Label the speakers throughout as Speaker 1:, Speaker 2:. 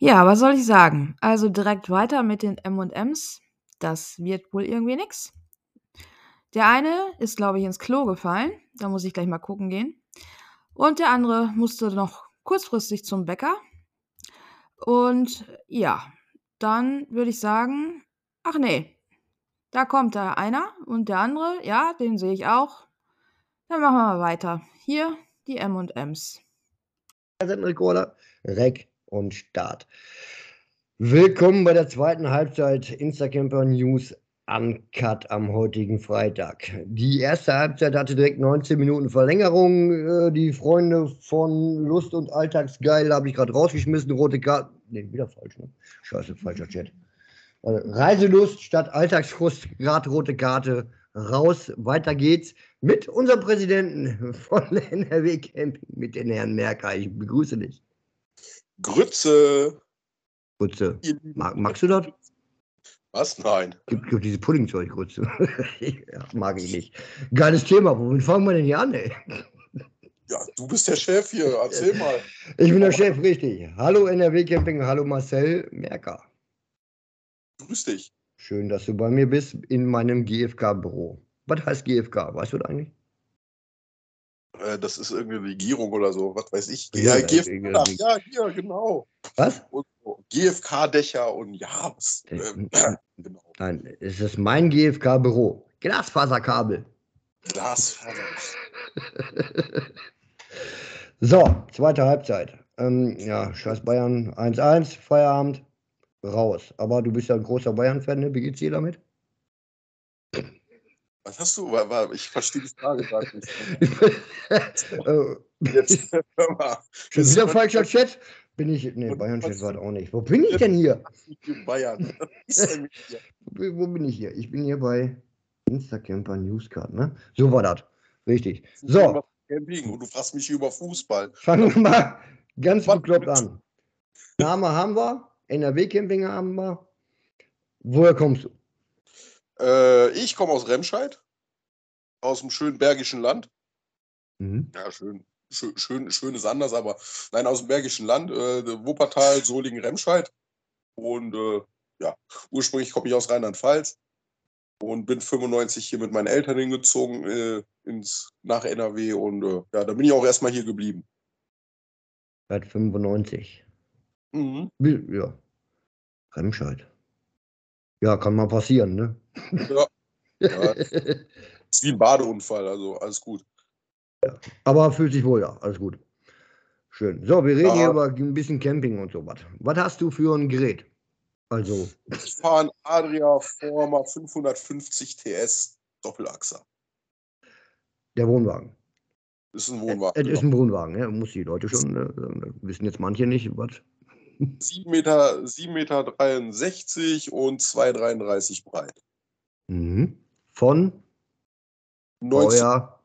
Speaker 1: Ja, was soll ich sagen? Also direkt weiter mit den M&Ms. Das wird wohl irgendwie nix. Der eine ist, glaube ich, ins Klo gefallen. Da muss ich gleich mal gucken gehen. Und der andere musste noch kurzfristig zum Bäcker. Und ja, dann würde ich sagen, ach nee, da kommt da einer und der andere, ja, den sehe ich auch. Dann machen wir mal weiter. Hier die M&Ms.
Speaker 2: Rekorder, Rec und Start. Willkommen bei der zweiten Halbzeit Instacamper News Uncut am heutigen Freitag. Die erste Halbzeit hatte direkt 19 Minuten Verlängerung. Äh, die Freunde von Lust und Alltagsgeil habe ich gerade rausgeschmissen. Rote Karte. Ne, wieder falsch, ne? Scheiße, falscher Chat. Also Reiselust statt Alltagsfrust, gerade rote Karte. Raus, weiter geht's mit unserem Präsidenten von NRW Camping, mit den Herrn Merker. Ich begrüße dich.
Speaker 3: Grütze.
Speaker 2: Grütze. Mag, magst du das?
Speaker 3: Was? Nein.
Speaker 2: Gibt, gibt diese Puddingzeug, Grütze. ja, mag ich nicht. Geiles Thema. Womit fangen wir denn hier an, ey?
Speaker 3: Ja, du bist der Chef hier. Erzähl mal.
Speaker 2: Ich bin der Chef, richtig. Hallo NRW Camping, hallo Marcel Merker.
Speaker 3: Grüß dich.
Speaker 2: Schön, dass du bei mir bist in meinem GFK-Büro. Was heißt GFK? Weißt du das eigentlich?
Speaker 3: Äh, das ist irgendeine Regierung oder so, was weiß ich.
Speaker 2: Ja,
Speaker 3: Ja, GFK, ja, hier, genau.
Speaker 2: Was?
Speaker 3: So GFK-Dächer und ja, was, ähm, genau.
Speaker 2: Nein, es ist mein GFK-Büro. Glasfaserkabel.
Speaker 3: Glasfaser.
Speaker 2: So, zweite Halbzeit. Ähm, ja, scheiß Bayern 1-1, Feierabend, raus. Aber du bist ja ein großer Bayern-Fan, ne? Wie geht's dir damit?
Speaker 3: Was hast du? Ich verstehe die Frage gerade nicht.
Speaker 2: äh,
Speaker 3: Jetzt, hör mal.
Speaker 2: schon wieder falscher Chat? Bin ich. Ne, Bayern-Chat war das auch nicht. Wo bin ich denn hier?
Speaker 3: Bayern.
Speaker 2: Wo bin ich hier? Ich bin hier bei Instacamper Newscard, ne? So war das. Richtig. So,
Speaker 3: Camping und du fragst mich über Fußball.
Speaker 2: fangen wir mal ganz bekloppt an. Name haben wir, NRW-Camping haben wir. Woher kommst du?
Speaker 3: Äh, ich komme aus Remscheid, aus dem schönen Bergischen Land.
Speaker 2: Mhm.
Speaker 3: Ja, schön. Schön, schön, schön ist anders, aber nein, aus dem Bergischen Land, äh, Wuppertal, Solingen, Remscheid. Und äh, ja, ursprünglich komme ich aus Rheinland-Pfalz und bin 95 hier mit meinen Eltern hingezogen äh, ins, nach NRW und äh, ja, da bin ich auch erstmal hier geblieben.
Speaker 2: Seit 95.
Speaker 3: Mhm.
Speaker 2: Ja. Remscheid. Ja, kann mal passieren, ne?
Speaker 3: Ja, ja, ist wie ein Badeunfall, also alles gut.
Speaker 2: Aber fühlt sich wohl, ja. Alles gut. Schön. So, wir reden
Speaker 3: Ja.
Speaker 2: hier über ein bisschen Camping und so was. Was hast du für ein Gerät? Also,
Speaker 3: Ich fahre einen Adria Forma 550 TS Doppelachser.
Speaker 2: der Wohnwagen.
Speaker 3: Ist ein
Speaker 2: Es
Speaker 3: Wohnwagen.
Speaker 2: ist ein Wohnwagen, ja. Muss die Leute schon, äh, wissen jetzt manche nicht, was.
Speaker 3: 7 Meter, 7 Meter 63 und 2,33 breit.
Speaker 2: Mhm. Von
Speaker 3: 19,
Speaker 2: euer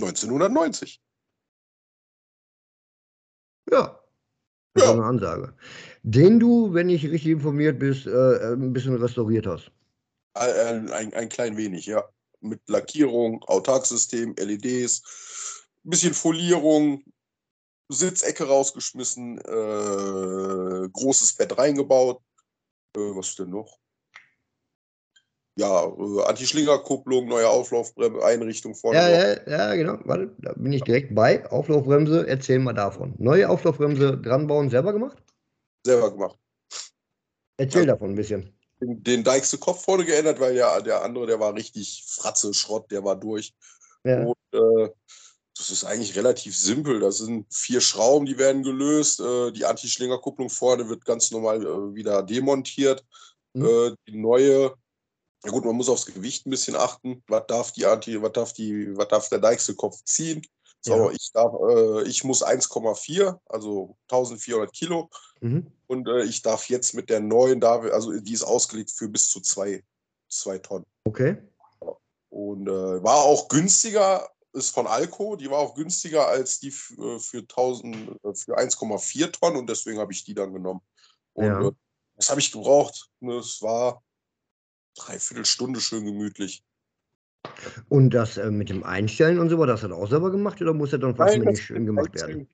Speaker 3: 1990.
Speaker 2: Ja. Das ist
Speaker 3: Ja.
Speaker 2: eine Ansage. Den du, wenn ich richtig informiert bist, äh, ein bisschen restauriert hast.
Speaker 3: Ein, ein, ein klein wenig, ja. Mit Lackierung, Autarksystem, LEDs, bisschen Folierung, Sitzecke rausgeschmissen, äh, großes Bett reingebaut. Äh, was denn noch? Ja, äh, Anti-Schlingerkupplung, neue Auflaufeinrichtung vorne.
Speaker 2: Ja, ja, ja, genau. Warte, da bin ich direkt bei. Auflaufbremse, erzähl mal davon. Neue Auflaufbremse dranbauen, selber gemacht?
Speaker 3: Selber gemacht.
Speaker 2: Erzähl
Speaker 3: Ja.
Speaker 2: davon ein bisschen.
Speaker 3: Den, den Deichste Kopf vorne geändert, weil ja der andere, der war richtig Fratze, Schrott, der war durch.
Speaker 2: Ja.
Speaker 3: Und äh, das ist eigentlich relativ simpel. Das sind vier Schrauben, die werden gelöst. Äh, die Anti-Schlingerkupplung vorne wird ganz normal äh, wieder demontiert.
Speaker 2: Mhm.
Speaker 3: Äh, die neue, ja gut, man muss aufs Gewicht ein bisschen achten. Was darf die Anti, was darf die, was darf der Deichste Kopf ziehen? So,
Speaker 2: Ja.
Speaker 3: ich darf, äh, ich muss 1,4, also 1400 Kilo.
Speaker 2: Mhm.
Speaker 3: Und äh, ich darf jetzt mit der neuen, darf, also die ist ausgelegt für bis zu zwei, zwei Tonnen.
Speaker 2: Okay.
Speaker 3: Und äh, war auch günstiger, ist von Alco, die war auch günstiger als die f- äh, für 1000, äh, für 1,4 Tonnen und deswegen habe ich die dann genommen. Und
Speaker 2: Ja.
Speaker 3: äh, das habe ich gebraucht. Ne, Es war dreiviertel Stunde schön gemütlich.
Speaker 2: Und das äh, mit dem Einstellen und so du das auch selber gemacht oder muss das dann fast
Speaker 3: Nein,
Speaker 2: nicht schön gemacht werden?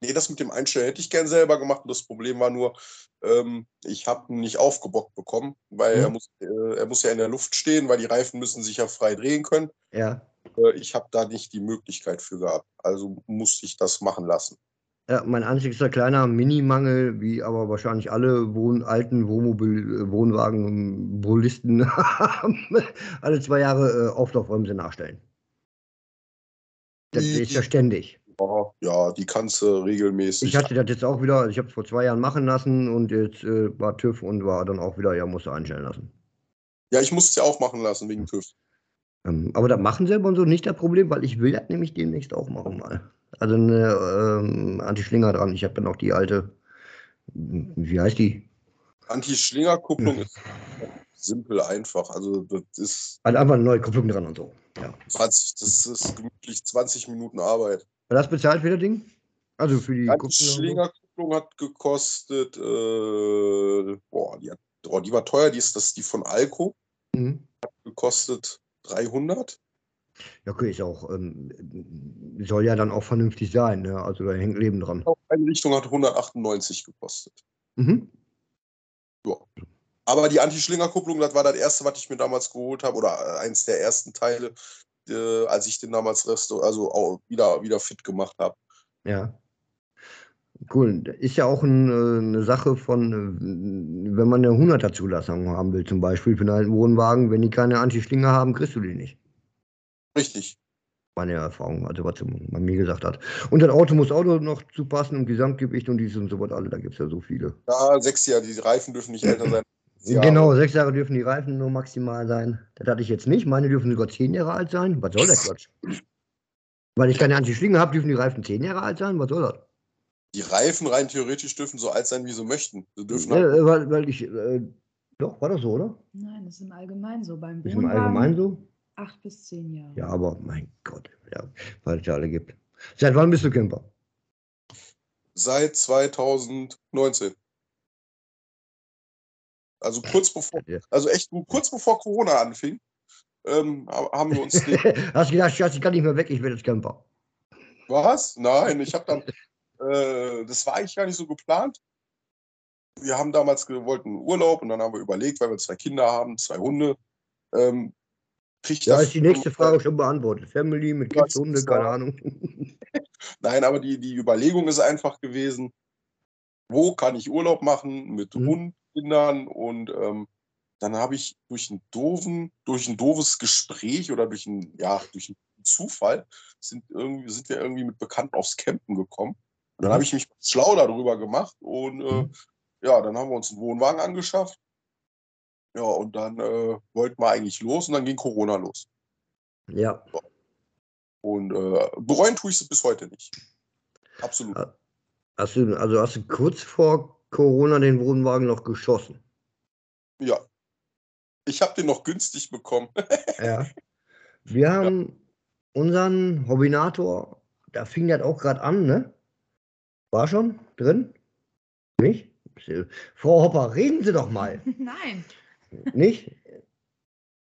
Speaker 3: Nee, das mit dem Einstellen hätte ich gern selber gemacht. Und das Problem war nur, ähm, ich habe ihn nicht aufgebockt bekommen, weil
Speaker 2: Mhm.
Speaker 3: er, muss, äh, er muss ja in der Luft stehen, weil die Reifen müssen sich ja frei drehen können.
Speaker 2: Ja.
Speaker 3: Äh, ich habe da nicht die Möglichkeit für gehabt. Also musste ich das machen lassen.
Speaker 2: Ja, mein einzigster kleiner Minimangel, wie aber wahrscheinlich alle Wohn alten Wohnmobil, äh, Wohnwagen, Bolisten haben, alle zwei Jahre äh, Auflaufbremse nachstellen. Das
Speaker 3: Die-
Speaker 2: ist ja ständig.
Speaker 3: Ja, ja, die kannst du regelmäßig.
Speaker 2: Ich hatte das jetzt auch wieder, ich habe es vor zwei Jahren machen lassen und jetzt äh, war TÜV und war dann auch wieder, ja, musste einstellen lassen.
Speaker 3: ja, ich musste es ja auch machen lassen wegen TÜV.
Speaker 2: Ähm, aber das machen selber und so nicht das Problem, weil ich will das nämlich demnächst auch machen mal. Also eine ähm, Anti-Schlinger dran. Ich habe dann auch die alte, wie heißt die?
Speaker 3: Anti-Schlinger-Kupplung
Speaker 2: Ja.
Speaker 3: ist simpel einfach. Also das ist
Speaker 2: Also einfach eine neue Kupplung dran und so. Ja.
Speaker 3: 20, das ist gemütlich 20 Minuten Arbeit.
Speaker 2: War das bezahlt für das Ding? Also für die?
Speaker 3: Anti-Schlinger-Kupplung hat gekostet, äh, boah, die, hat, oh, die war teuer, die ist das die von Alco,
Speaker 2: Mhm.
Speaker 3: gekostet 300.
Speaker 2: Ja, okay, ist auch, ähm, soll ja dann auch vernünftig sein, ne? Also da hängt Leben dran.
Speaker 3: Einrichtung hat 198 gekostet.
Speaker 2: Mhm.
Speaker 3: Ja. Aber die Anti-Schlinger-Kupplung, das war das erste, was ich mir damals geholt habe, oder äh, eins der ersten Teile, äh, als ich den damals restaur also auch wieder, wieder fit gemacht habe.
Speaker 2: Ja. Cool. Ist ja auch ein, äh, eine Sache von, äh, wenn man eine 100er Zulassung haben will, zum Beispiel für einen alten Wohnwagen, wenn die keine Anti-Schlinge haben, kriegst du die nicht.
Speaker 3: Richtig.
Speaker 2: Meine Erfahrung, also was man mir gesagt hat. Und das Auto muss auch noch zu passen im Gesamtgewicht und dies und so was alle, da gibt es ja so viele.
Speaker 3: Ja, sechs Jahre, die Reifen dürfen nicht älter sein. Jahre.
Speaker 2: Genau, sechs Jahre dürfen die Reifen nur maximal sein. Das hatte ich jetzt nicht. Meine dürfen sogar zehn Jahre alt sein. Was soll der Quatsch? Weil ich keine Anti-Schlinge habe, dürfen die Reifen zehn Jahre alt sein. Was soll das?
Speaker 3: Die Reifen rein theoretisch dürfen so alt sein, wie sie möchten. Sie dürfen
Speaker 2: Ja,
Speaker 3: halt,
Speaker 2: weil, weil ich, äh, doch, war das so, oder?
Speaker 1: Nein, das ist im Allgemeinen so. Beim
Speaker 2: Ist im Allgemeinen so?
Speaker 1: Acht bis zehn Jahre.
Speaker 2: Ja, aber mein Gott, ja, weil es ja alle gibt. Seit wann bist du Camper?
Speaker 3: seit 2019. Also kurz bevor, also echt kurz bevor Corona anfing, ähm, haben wir uns
Speaker 2: Hast du gedacht, Schatz, ich kann nicht mehr weg, ich werde jetzt Camper.
Speaker 3: Was? Nein, ich habe dann, äh, das war eigentlich gar nicht so geplant. Wir haben damals gewollt einen Urlaub und dann haben wir überlegt, weil wir zwei Kinder haben, zwei Hunde. Ähm, kriegt das-
Speaker 2: ist die nächste Frage schon beantwortet. Family mit Kids, Hunde, keine. Ahnung.
Speaker 3: Nein, aber die, die Überlegung ist einfach gewesen, wo kann ich Urlaub machen mit
Speaker 2: Mhm.
Speaker 3: Hund, Kindern und ähm, dann habe ich durch einen doofen, durch ein doofes Gespräch oder durch einen, ja, durch einen Zufall sind, irgendwie, sind wir irgendwie mit Bekannten aufs Campen gekommen. Und dann
Speaker 2: Mhm.
Speaker 3: habe ich mich schlau darüber gemacht und äh,
Speaker 2: Mhm.
Speaker 3: ja, dann haben wir uns einen Wohnwagen angeschafft. Ja, und dann äh, wollten wir eigentlich los und dann ging Corona los.
Speaker 2: Ja,
Speaker 3: Und äh, bereuen tue ich es bis heute nicht. Absolut.
Speaker 2: Ah. hast du, also hast du kurz vor Corona den Wohnwagen noch geschossen?
Speaker 3: Ja. Ich habe den noch günstig bekommen.
Speaker 2: Ja. Wir haben unseren Hobbynator, da fing das auch gerade an, ne? War schon drin? Nicht? Frau Hopper, reden Sie doch mal.
Speaker 1: Nein,
Speaker 2: Nicht?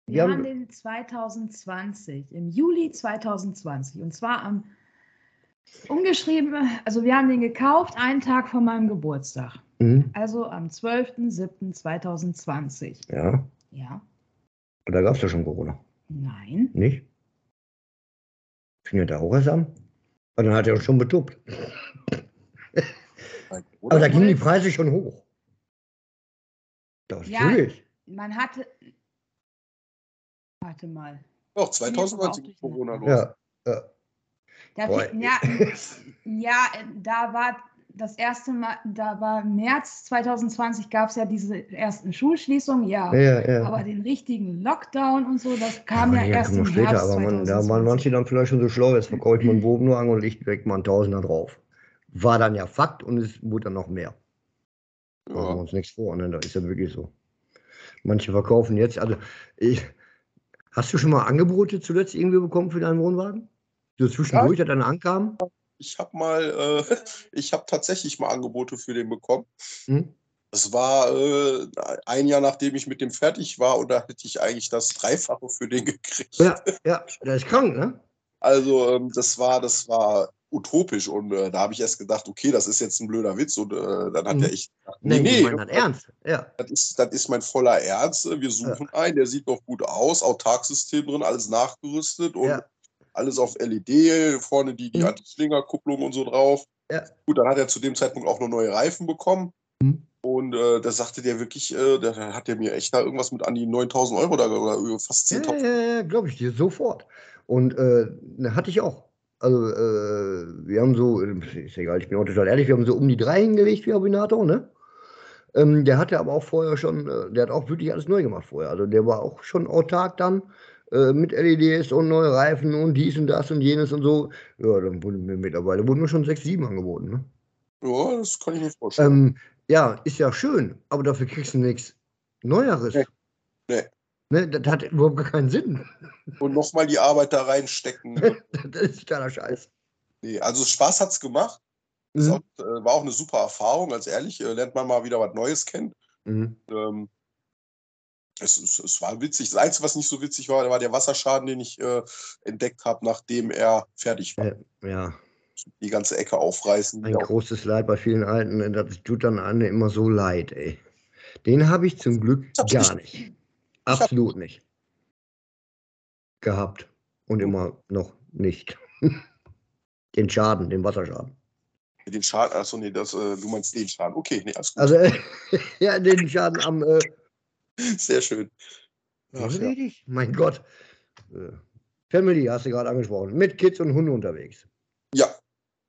Speaker 1: wir
Speaker 2: Wir
Speaker 1: haben
Speaker 2: haben,
Speaker 1: den 2020, im Juli 2020. Und zwar am umgeschrieben, also wir haben den gekauft einen Tag vor meinem Geburtstag.
Speaker 2: Mhm,
Speaker 1: Also am 12.07.2020.
Speaker 2: ja,
Speaker 1: Ja,
Speaker 2: und da gab es ja schon Corona,
Speaker 1: nein.
Speaker 2: nicht? Fing ja da auch erst an? Und dann hat er schon betuppt. Aber da gingen die Preise schon hoch. Das
Speaker 1: Ja.
Speaker 2: natürlich.
Speaker 1: Man hatte. Warte mal.
Speaker 3: Doch, 2019 ging Corona los.
Speaker 2: Ja, ja.
Speaker 1: Da ja, ja, da war das erste Mal, da war März 2020 gab es ja diese ersten Schulschließungen, ja.
Speaker 2: ja, ja.
Speaker 1: Aber den richtigen Lockdown und so, das kam ja,
Speaker 2: ja,
Speaker 1: erst
Speaker 2: kommen
Speaker 1: im
Speaker 2: später,
Speaker 1: Herbst
Speaker 2: aber man, da
Speaker 1: 2020.
Speaker 2: waren manche dann vielleicht schon so schlau, jetzt verkaufe ich mal einen Wohnwagen und lege direkt mal einen Tausender drauf. War dann ja Fakt und es wurde dann noch mehr. Machen wir
Speaker 3: Ja.
Speaker 2: uns nichts vor, ne? Das ist ja wirklich so. Manche verkaufen jetzt, also ich, hast du schon mal Angebote zuletzt irgendwie bekommen für deinen Wohnwagen? So zwischendurch, dass einer ankam?
Speaker 3: Ich habe mal, äh, ich habe tatsächlich mal Angebote für den bekommen.
Speaker 2: Hm?
Speaker 3: Es war äh, ein Jahr nachdem ich mit dem fertig war und da hätte ich eigentlich das Dreifache für den gekriegt.
Speaker 2: Ja, ja, der ist krank, ne?
Speaker 3: Also ähm, das war, das war utopisch. Und äh, da habe ich erst gedacht, okay, das ist jetzt ein blöder Witz. Und äh, dann hat
Speaker 2: Mhm.
Speaker 3: er echt gesagt,
Speaker 2: Nee,
Speaker 3: nee,
Speaker 2: nee, hat ernst. Ja.
Speaker 3: das ist, das ist mein voller Ernst. Wir suchen einen, der sieht noch gut aus, Autarksystem drin, alles nachgerüstet und
Speaker 2: Ja.
Speaker 3: alles auf LED, vorne die, die
Speaker 2: Mhm.
Speaker 3: Anti-Slinger-Kupplung und so drauf.
Speaker 2: Ja.
Speaker 3: Gut, dann hat er zu dem Zeitpunkt auch noch neue Reifen bekommen.
Speaker 2: Mhm.
Speaker 3: Und äh, da sagte der wirklich, äh, da hat der mir echt da irgendwas mit an die 9000 Euro da, oder fast
Speaker 2: Ja,
Speaker 3: 10.000.
Speaker 2: ja, ja, glaube ich dir, sofort. Und äh, ne, hatte ich auch. Also, äh, wir haben so, ist egal, ich bin auch total ehrlich, wir haben so um die drei hingelegt wie Abinator, ne? Ähm, der hatte aber auch vorher schon, äh, der hat auch wirklich alles neu gemacht vorher. Also, der war auch schon autark dann äh, mit LEDs und neue Reifen und dies und das und jenes und so. Ja, dann wurden mir mittlerweile wurden mir schon sechs, sieben angeboten, ne?
Speaker 3: Ja, das kann ich mir vorstellen.
Speaker 2: Ähm, ja, ist ja schön, aber dafür kriegst du nichts Neueres.
Speaker 3: Nee. Nee.
Speaker 2: Ne, das hat überhaupt gar keinen Sinn.
Speaker 3: Und nochmal die Arbeit da reinstecken.
Speaker 2: das ist totaler Scheiß.
Speaker 3: nee, also Spaß hat's gemacht. Ist
Speaker 2: Mhm.
Speaker 3: auch, äh, war auch eine super Erfahrung. Als ehrlich, äh, lernt man mal wieder was Neues kennen.
Speaker 2: Mhm.
Speaker 3: Ähm, es, es, es war witzig. Das Einzige, was nicht so witzig war, war der Wasserschaden, den ich äh, entdeckt habe, nachdem er fertig war.
Speaker 2: Ja, ja,
Speaker 3: Die ganze Ecke aufreißen.
Speaker 2: ein
Speaker 3: wieder.
Speaker 2: großes Leid bei vielen Alten. ne, Das tut dann einem immer so leid, ey. Den habe ich zum Glück gar
Speaker 3: nicht.
Speaker 2: nicht. Absolut nicht. Gehabt. Und immer noch nicht. Den Schaden, den Wasserschaden.
Speaker 3: Den Schaden, achso, nee, das, äh, du meinst den Schaden. Okay, nee, alles gut.
Speaker 2: Also, ja, den Schaden am. Äh,
Speaker 3: Sehr schön. Ach, ja.
Speaker 2: Mein Gott. Äh, Family hast du gerade angesprochen. Mit Kids und Hunde unterwegs.
Speaker 3: ja,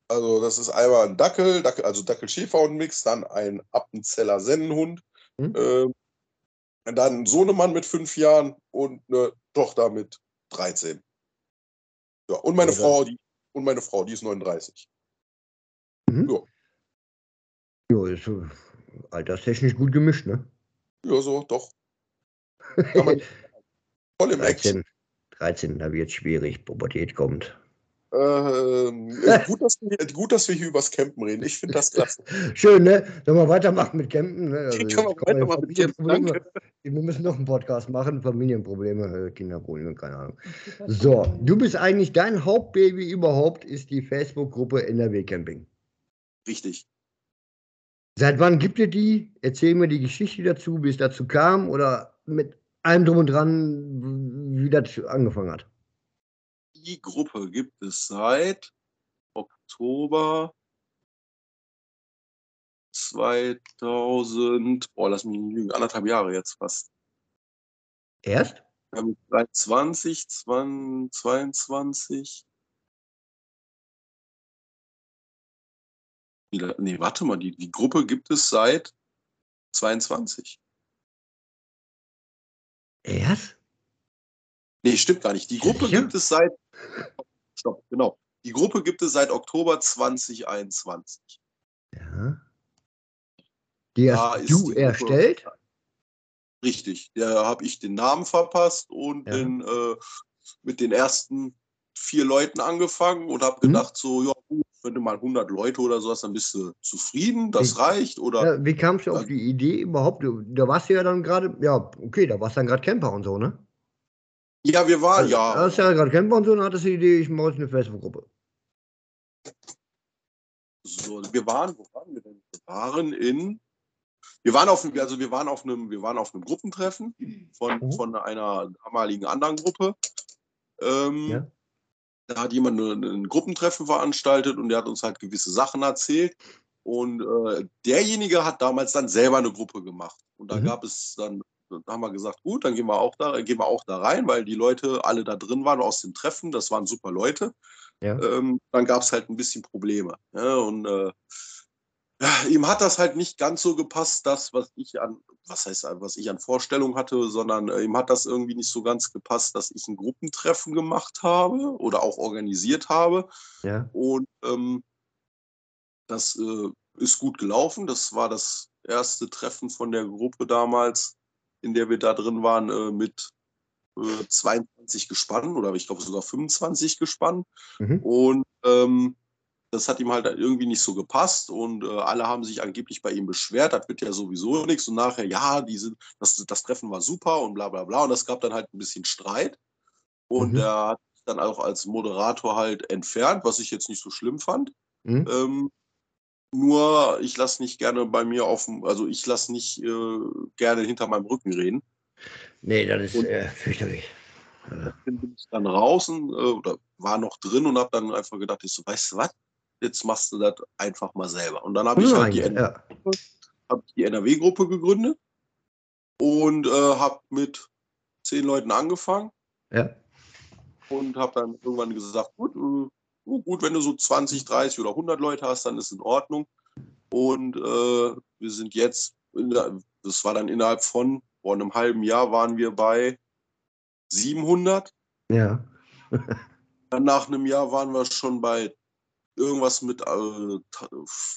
Speaker 3: also das ist einmal ein Dackel, Dackel also Dackel-Schäferhund-Mix, dann ein Appenzeller Sennenhund,
Speaker 2: Mhm.
Speaker 3: Dann ein Sohnemann mit fünf Jahren und eine Tochter mit 13. Ja, und meine
Speaker 2: Oder-
Speaker 3: Frau, die, und meine Frau, die ist 39.
Speaker 2: Jo, ist äh, alterstechnisch gut gemischt, ne?
Speaker 3: Ja, so, doch. Kann man voll im Action.
Speaker 2: 13, 13, da wird es schwierig. Pubertät kommt.
Speaker 3: Ähm, ist gut, dass wir, gut, dass wir hier übers Campen reden. Ich finde das klasse.
Speaker 2: Schön, ne? Sollen wir weitermachen mit Campen? Ne? Also
Speaker 3: weitermachen mit Campen.
Speaker 2: Wir müssen noch einen Podcast machen. Familienprobleme, äh, Kinderprobleme, keine Ahnung. So, du bist eigentlich, dein Hauptbaby überhaupt ist die Facebook-Gruppe NRW Camping.
Speaker 3: Richtig.
Speaker 2: Seit wann gibt ihr die? Erzähl mir die Geschichte dazu, wie es dazu kam oder mit allem drum und dran, wie das angefangen hat.
Speaker 3: Die Gruppe gibt es seit Oktober 2000, boah, lass mich nicht lügen, anderthalb Jahre jetzt fast.
Speaker 2: Erst?
Speaker 3: Seit 20, 20, 22. Wie la- Nee, warte mal, die, die Gruppe gibt es seit 22.
Speaker 2: Erst?
Speaker 3: Nee, stimmt gar nicht. Die Gruppe
Speaker 2: Sicher?
Speaker 3: gibt es seit. Stopp, genau. Die Gruppe gibt es seit Oktober 2021.
Speaker 2: Ja. Die
Speaker 3: Da
Speaker 2: hast
Speaker 3: ist
Speaker 2: du
Speaker 3: die Gruppe-
Speaker 2: erstellt?
Speaker 3: Richtig. Da habe ich den Namen verpasst und
Speaker 2: Ja.
Speaker 3: bin äh, mit den ersten vier Leuten angefangen und habe
Speaker 2: Mhm.
Speaker 3: gedacht, so, ja, gut, wenn du mal 100 Leute oder sowas, dann bist du zufrieden, das
Speaker 2: Ich-
Speaker 3: reicht. Oder
Speaker 2: Ja, wie kamst du auf die Idee überhaupt? Da warst du ja dann gerade, ja, okay, da warst du dann gerade Camper und so, ne?
Speaker 3: Ja, wir waren,
Speaker 2: Also,
Speaker 3: ja.
Speaker 2: Du ja gerade Camper und so, dann hattest du die Idee, ich mache jetzt eine Facebook-Gruppe.
Speaker 3: So, wir waren, wo waren wir denn? Wir waren in, wir waren auf, also wir waren auf einem, wir waren auf einem Gruppentreffen von,
Speaker 2: Mhm.
Speaker 3: von einer damaligen anderen Gruppe. Ähm,
Speaker 2: Ja.
Speaker 3: Da hat jemand ein, ein Gruppentreffen veranstaltet und der hat uns halt gewisse Sachen erzählt. Und äh, derjenige hat damals dann selber eine Gruppe gemacht. Und da
Speaker 2: Mhm.
Speaker 3: gab es dann, dann haben wir gesagt, gut, dann gehen wir auch da, gehen wir auch da rein, weil die Leute alle da drin waren aus dem Treffen. Das waren super Leute
Speaker 2: Ja.
Speaker 3: ähm, dann gab es halt ein bisschen Probleme. Ja, und äh, ja, ihm hat das halt nicht ganz so gepasst, das, was ich an, was heißt, was ich an Vorstellungen hatte, sondern äh, ihm hat das irgendwie nicht so ganz gepasst, dass ich ein Gruppentreffen gemacht habe oder auch organisiert habe.
Speaker 2: Ja.
Speaker 3: Und ähm, das äh, ist gut gelaufen. Das war das erste Treffen von der Gruppe damals, in der wir da drin waren, äh, mit äh, 22 Gespannen oder ich glaube sogar 25 Gespannen.
Speaker 2: Mhm.
Speaker 3: Und ähm, das hat ihm halt irgendwie nicht so gepasst und äh, alle haben sich angeblich bei ihm beschwert, das wird ja sowieso nichts. Und nachher, ja, die sind, das, das Treffen war super und bla bla bla. Und das gab dann halt ein bisschen Streit. Und
Speaker 2: Mhm.
Speaker 3: er hat dann auch als Moderator halt entfernt, was ich jetzt nicht so schlimm fand.
Speaker 2: Hm?
Speaker 3: Ähm, nur ich lasse nicht gerne bei mir auf dem, also ich lasse nicht äh, gerne hinter meinem Rücken reden.
Speaker 2: Nee, das ist
Speaker 3: Und-
Speaker 2: äh, fürchterlich. Äh,
Speaker 3: Dann bin ich dann draußen äh, oder war noch drin und habe dann einfach gedacht, ich so, weißt du was? Jetzt machst du das einfach mal selber. Und dann habe ich halt die,
Speaker 2: ja.
Speaker 3: hab die NRW-Gruppe gegründet und äh, habe mit zehn Leuten angefangen
Speaker 2: ja.
Speaker 3: und habe dann irgendwann gesagt, gut, äh, gut, wenn du so 20, 30 oder 100 Leute hast, dann ist in Ordnung. Und äh, wir sind jetzt, in der, das war dann innerhalb von vor einem halben Jahr, waren wir bei 700.
Speaker 2: Ja.
Speaker 3: Dann nach einem Jahr waren wir schon bei irgendwas mit äh, ein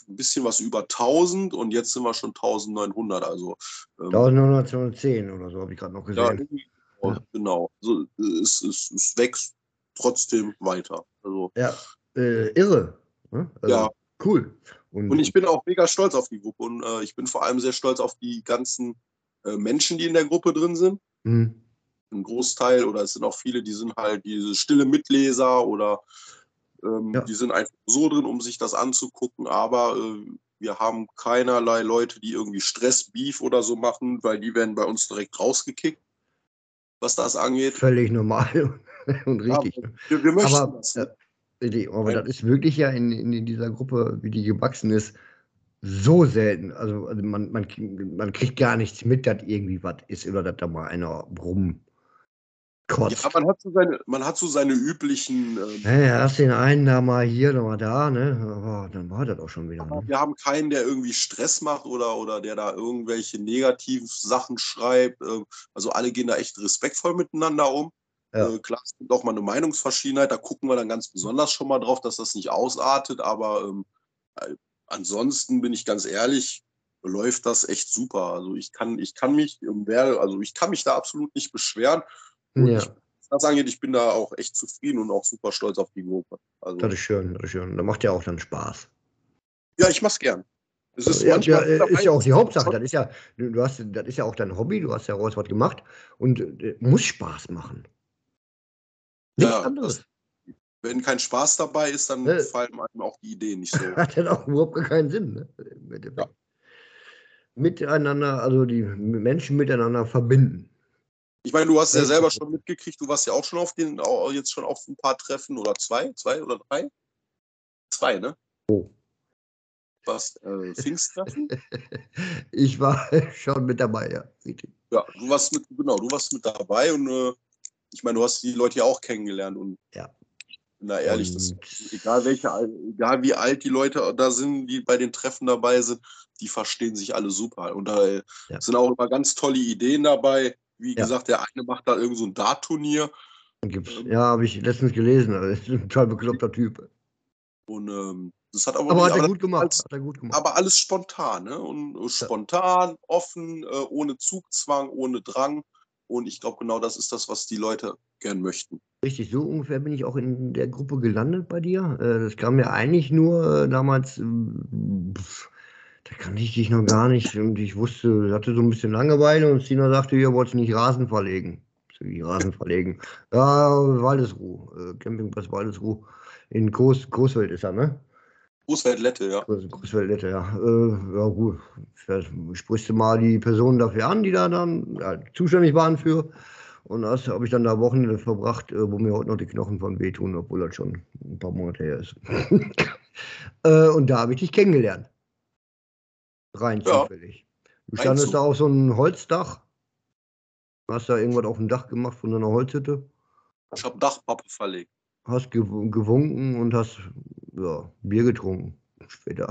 Speaker 3: bisschen was über 1000 und jetzt sind wir schon 1900. Also ähm,
Speaker 2: 1910 oder so habe ich gerade noch gesehen. Ja.
Speaker 3: genau. Also, es, es, es wächst trotzdem weiter. Also,
Speaker 2: Ja, äh, irre. Ne? Also,
Speaker 3: Ja.
Speaker 2: Cool. Und,
Speaker 3: Und ich bin auch mega stolz auf die Gruppe und äh, ich bin vor allem sehr stolz auf die ganzen äh, Menschen, die in der Gruppe drin sind.
Speaker 2: Hm.
Speaker 3: Ein Großteil oder es sind auch viele, die sind halt diese stille Mitleser oder ähm,
Speaker 2: Ja.
Speaker 3: die sind einfach so drin, um sich das anzugucken. Aber äh, wir haben keinerlei Leute, die irgendwie Stress, Beef oder so machen, weil die werden bei uns direkt rausgekickt, was das angeht.
Speaker 2: Völlig normal und
Speaker 3: Ja,
Speaker 2: richtig. ne?
Speaker 3: wir, wir möchten
Speaker 2: Aber,
Speaker 3: das. Ne?
Speaker 2: richtig, aber
Speaker 3: Ja.
Speaker 2: das ist wirklich ja in, in dieser Gruppe, wie die gewachsen ist, so selten. Also, also man, man, man kriegt gar nichts mit, dass irgendwie was ist oder dass da mal einer rumkotzt.
Speaker 3: Ja, man hat so seine, man hat so seine üblichen. Ähm,
Speaker 2: Ja, hast den einen da mal hier, da mal da, ne? Aber dann war das auch schon wieder. Ne?
Speaker 3: Wir haben keinen, der irgendwie Stress macht oder, oder der da irgendwelche negativen Sachen schreibt. Ähm, Also alle gehen da echt respektvoll miteinander um.
Speaker 2: Ja.
Speaker 3: Äh, Klar, es gibt auch mal eine Meinungsverschiedenheit, da gucken wir dann ganz besonders schon mal drauf, dass das nicht ausartet. Aber ähm, äh, ansonsten bin ich ganz ehrlich, läuft das echt super. Also ich kann, ich kann mich, also ich kann mich da absolut nicht beschweren. Und
Speaker 2: Ja,
Speaker 3: ich, was das angeht, ich bin da auch echt zufrieden und auch super stolz auf die Gruppe. Also,
Speaker 2: das ist schön, das ist schön. Da macht ja auch dann Spaß.
Speaker 3: ja, ich mach's gern. Es ist
Speaker 2: ja, ja, ist ja auch die Hauptsache. Das ist ja, du du hast, das ist ja auch dein Hobby, du hast ja raus was gemacht und äh, muss Spaß machen. Nichts
Speaker 3: Ja,
Speaker 2: anderes.
Speaker 3: wenn kein Spaß dabei ist, dann
Speaker 2: Ne.
Speaker 3: fallen einem auch die Ideen nicht so.
Speaker 2: Hat dann auch überhaupt keinen Sinn. Ne? Endeffekt. Miteinander, also die Menschen miteinander verbinden.
Speaker 3: Ich meine, du hast ja
Speaker 2: Ja.
Speaker 3: selber schon mitgekriegt, du warst ja auch schon auf den, jetzt schon auf ein paar Treffen oder zwei, zwei oder drei? Zwei, ne?
Speaker 2: Oh.
Speaker 3: Was, äh, Pfingsttreffen?
Speaker 2: Ich war schon mit dabei, ja.
Speaker 3: Ja, du warst mit, genau, du warst mit dabei und äh, ich meine, du hast die Leute ja auch kennengelernt und
Speaker 2: Ja.
Speaker 3: ich bin da ehrlich, das, egal welche, Al- egal wie alt die Leute da sind, die bei den Treffen dabei sind, die verstehen sich alle super. Und da äh,
Speaker 2: Ja.
Speaker 3: sind auch immer ganz tolle Ideen dabei. Wie
Speaker 2: Ja.
Speaker 3: gesagt, der eine macht da irgend so ein Dart-Turnier.
Speaker 2: Gibt's, ja, habe ich letztens gelesen. Das ist ein total bekloppter Typ.
Speaker 3: Und ähm, das hat aber,
Speaker 2: Aber
Speaker 3: nicht-
Speaker 2: hat er gut gemacht.
Speaker 3: als-
Speaker 2: Hat er gut gemacht.
Speaker 3: aber alles spontan, ne? Und spontan, offen, äh, ohne Zugzwang, ohne Drang. Und ich glaube, genau das ist das, was die Leute gern möchten.
Speaker 2: Richtig, so ungefähr bin ich auch in der Gruppe gelandet bei dir. Äh, Das kam mir eigentlich nur äh, damals, pf, da kannte ich dich noch gar nicht und ich wusste, ich hatte so ein bisschen Langeweile und Sina sagte, ihr wollt nicht Rasen verlegen. Wie Rasen verlegen? Ja, Waldesruh, äh, Campingplatz Waldesruh. In Groß, Großwald ist er, ne?
Speaker 3: Großwaldlette, ja.
Speaker 2: Groß, Großwaldette, ja. Äh, ja, gut. Vielleicht sprichst du mal die Personen dafür an, die da dann ja, zuständig waren für. Und das habe ich dann da Wochen verbracht, äh, wo mir heute noch die Knochen von wehtun, obwohl das schon ein paar Monate her ist. äh, und da habe ich dich kennengelernt. Rein
Speaker 3: Ja.
Speaker 2: zufällig. Du standest da auf so einem Holzdach. Hast da irgendwas auf dem Dach gemacht von so einer Holzhütte.
Speaker 3: Ich habe Dachpappe verlegt.
Speaker 2: Hast gew gewunken und hast ja, Bier getrunken. Später.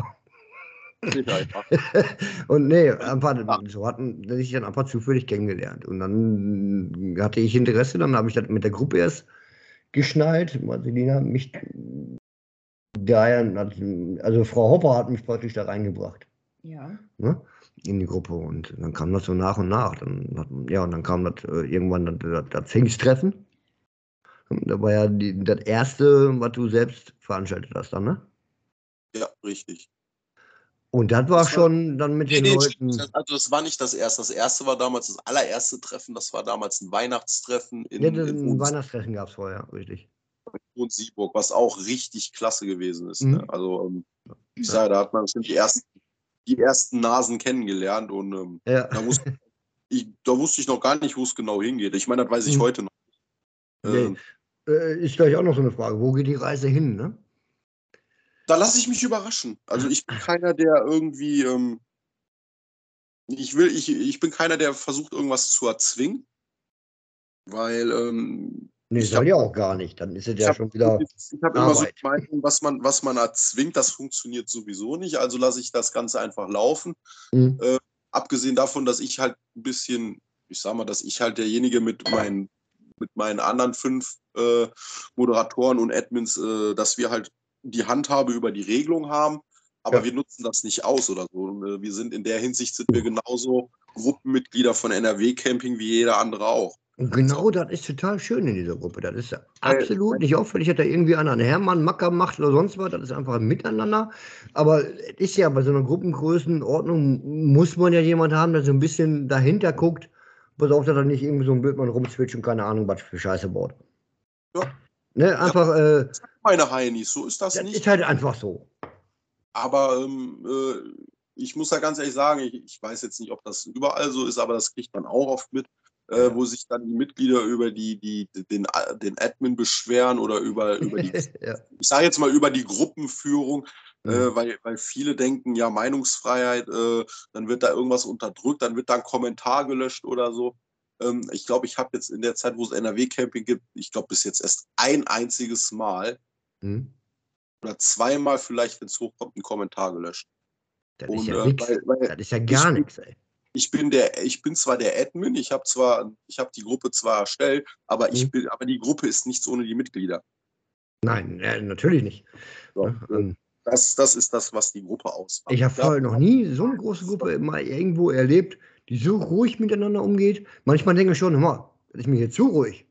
Speaker 2: Und nee, einfach, so hatten sich dann einfach zufällig kennengelernt. Und dann hatte ich Interesse, dann habe ich das mit der Gruppe erst geschnallt. Marcelina hat mich daher, also Frau Hopper hat mich praktisch da reingebracht,
Speaker 1: Ja.
Speaker 2: ne? In die Gruppe. Und dann kam das so nach und nach. Dann ja, und dann kam das äh, irgendwann das, das, das Pfingsttreffen. Da war ja die, das erste, was du selbst veranstaltet hast dann, ne?
Speaker 3: Ja, richtig.
Speaker 2: Und das war
Speaker 3: Das war-
Speaker 2: schon dann mit
Speaker 3: Nee,
Speaker 2: den
Speaker 3: nee,
Speaker 2: Leuten.
Speaker 3: also das war nicht das erste. Das erste war damals das allererste Treffen. Das war damals ein Weihnachtstreffen in,
Speaker 2: Ja,
Speaker 3: in
Speaker 2: ein Weihnachtstreffen gab es vorher, richtig.
Speaker 3: und Sieburg, was auch richtig klasse gewesen ist.
Speaker 2: Mhm.
Speaker 3: Ne? Also ähm, ich sage, da hat man bestimmt die ersten, die ersten Nasen kennengelernt und ähm,
Speaker 2: Ja.
Speaker 3: da, wusste ich, da wusste ich noch gar nicht, wo es genau hingeht. Ich meine, das weiß ich
Speaker 2: Mhm.
Speaker 3: heute noch.
Speaker 2: Nee.
Speaker 3: Ähm,
Speaker 2: Äh, ist gleich auch noch so eine Frage. Wo geht die Reise hin, ne?
Speaker 3: da lasse ich mich überraschen. Also ich bin keiner, der irgendwie, ähm, ich will, ich, ich bin keiner, der versucht, irgendwas zu erzwingen. Weil ähm,
Speaker 2: Nee,
Speaker 3: Ich
Speaker 2: soll
Speaker 3: hab-
Speaker 2: ja auch gar nicht. Dann ist es ja
Speaker 3: hab-
Speaker 2: schon wieder.
Speaker 3: ich habe immer so Meinung, was man, was man erzwingt, das funktioniert sowieso nicht. Also lasse ich das Ganze einfach laufen.
Speaker 2: Hm.
Speaker 3: abgesehen davon, dass ich halt ein bisschen, ich sag mal, dass ich halt derjenige mit meinen, mit meinen anderen fünf äh, Moderatoren und Admins, äh, dass wir halt die Handhabe über die Regelung haben, aber
Speaker 2: Ja.
Speaker 3: wir nutzen das nicht aus oder so. Und, äh, wir sind in der Hinsicht sind wir genauso Gruppenmitglieder von NRW Camping wie jeder andere auch.
Speaker 2: Und genau das ist total schön in dieser Gruppe. Das ist absolut nicht auffällig, dass da irgendwie einer einen Hermann Macker macht oder sonst was. Das ist einfach ein Miteinander. Aber es ist ja bei so einer Gruppengrößenordnung, muss man ja jemand haben, der so ein bisschen dahinter guckt. Pass auf, dass er nicht irgendwie so ein Blödmann rumzwitscht und keine Ahnung, was für Scheiße baut.
Speaker 3: Ja.
Speaker 2: Ne, einfach, äh,
Speaker 3: Meine Heinis, so ist das
Speaker 2: das
Speaker 3: nicht.
Speaker 2: ist halt einfach so.
Speaker 3: Aber ähm, äh, ich muss da ganz ehrlich sagen, ich, ich weiß jetzt nicht, ob das überall so ist, aber das kriegt man auch oft mit, äh, wo sich dann die Mitglieder über die, die, den, den Admin beschweren oder über, über die,
Speaker 2: ja.
Speaker 3: ich sage jetzt mal über die Gruppenführung. Äh, weil, weil viele denken, ja, Meinungsfreiheit, äh, dann wird da irgendwas unterdrückt, dann wird da ein Kommentar gelöscht oder so. Ähm, ich glaube, ich habe jetzt in der Zeit, wo es NRW-Camping gibt, ich glaube bis jetzt erst ein einziges Mal
Speaker 2: Hm.
Speaker 3: oder zweimal vielleicht, wenn es hochkommt, einen Kommentar gelöscht.
Speaker 2: Das
Speaker 3: Und,
Speaker 2: ist ja
Speaker 3: äh, weil- weil
Speaker 2: Das ist ja gar nichts, ey.
Speaker 3: ich bin der, ich bin zwar der Admin, ich habe zwar, ich habe die Gruppe zwar erstellt, aber ich
Speaker 2: Mhm.
Speaker 3: bin, aber die Gruppe ist nichts ohne die Mitglieder.
Speaker 2: Nein, äh, natürlich nicht.
Speaker 3: So?
Speaker 2: Ähm,
Speaker 3: Das, das ist das, was die Gruppe ausmacht.
Speaker 2: Ich habe vorher noch nie so eine große Gruppe mal irgendwo erlebt, die so ruhig miteinander umgeht. Manchmal denke ich schon, mal, das ist mir hier zu ruhig.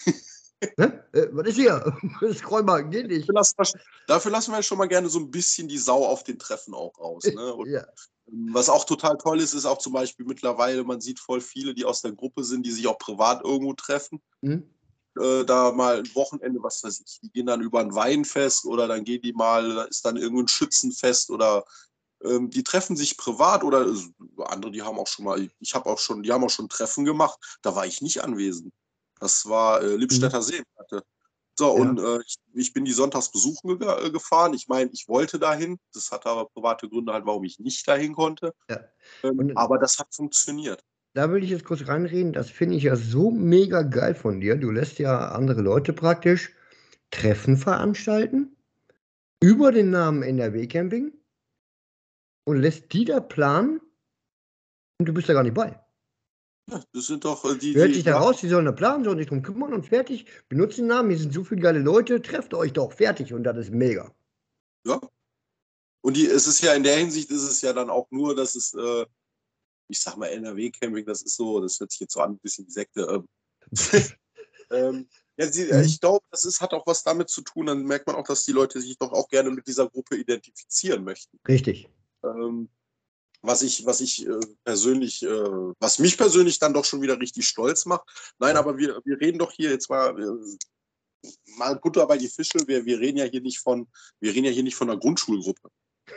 Speaker 2: ne? äh, was ist hier? Scroll mal, geht nicht.
Speaker 3: Dafür lassen, wir, schon mal gerne so ein bisschen die Sau auf den Treffen auch raus. Ne? Und
Speaker 2: Ja.
Speaker 3: ähm, was auch total toll ist, ist auch zum Beispiel mittlerweile, man sieht voll viele, die aus der Gruppe sind, die sich auch privat irgendwo treffen.
Speaker 2: Hm?
Speaker 3: Äh, da mal ein Wochenende, was weiß ich, die gehen dann über ein Weinfest oder dann gehen die mal, da ist dann irgendwo ein Schützenfest oder ähm, die treffen sich privat oder äh, andere, die haben auch schon mal, ich habe auch schon, die haben auch schon Treffen gemacht, da war ich nicht anwesend. Das war äh, Lippstädter Seeplatte. So,
Speaker 2: Ja.
Speaker 3: und äh, ich, ich bin die sonntags besuchen ge äh, gefahren. Ich meine, ich wollte dahin. Das hatte aber private Gründe halt, warum ich nicht dahin konnte.
Speaker 2: Ja.
Speaker 3: Ähm, aber das hat funktioniert.
Speaker 2: Da will ich jetzt kurz reinreden. Das finde ich ja so mega geil von dir. Du lässt ja andere Leute praktisch Treffen veranstalten über den Namen NRW Camping und lässt die da planen und du bist da gar nicht bei.
Speaker 3: Ja, das sind doch äh, die,
Speaker 2: Hört sich da raus, die sollen da planen, sollen sich drum kümmern und fertig. Benutzt den Namen, hier sind so viele geile Leute, trefft euch doch, fertig und das ist mega.
Speaker 3: Ja. Und die, es ist ja in der Hinsicht ist es ja dann auch nur, dass es, äh, ich sag mal, NRW-Camping, das ist so, das hört sich jetzt so an, ein bisschen wie Sekte. Ähm, ähm, ja, sie,
Speaker 2: Mhm.
Speaker 3: ich glaube, das ist, hat auch was damit zu tun, dann merkt man auch, dass die Leute sich doch auch gerne mit dieser Gruppe identifizieren möchten.
Speaker 2: Richtig.
Speaker 3: Ähm, was ich, was ich äh, persönlich, äh, was mich persönlich dann doch schon wieder richtig stolz macht. Nein, aber wir, wir reden doch hier jetzt mal, äh, mal Butter bei die Fische. Wir, wir reden ja hier nicht von, wir reden ja hier nicht von einer Grundschulgruppe.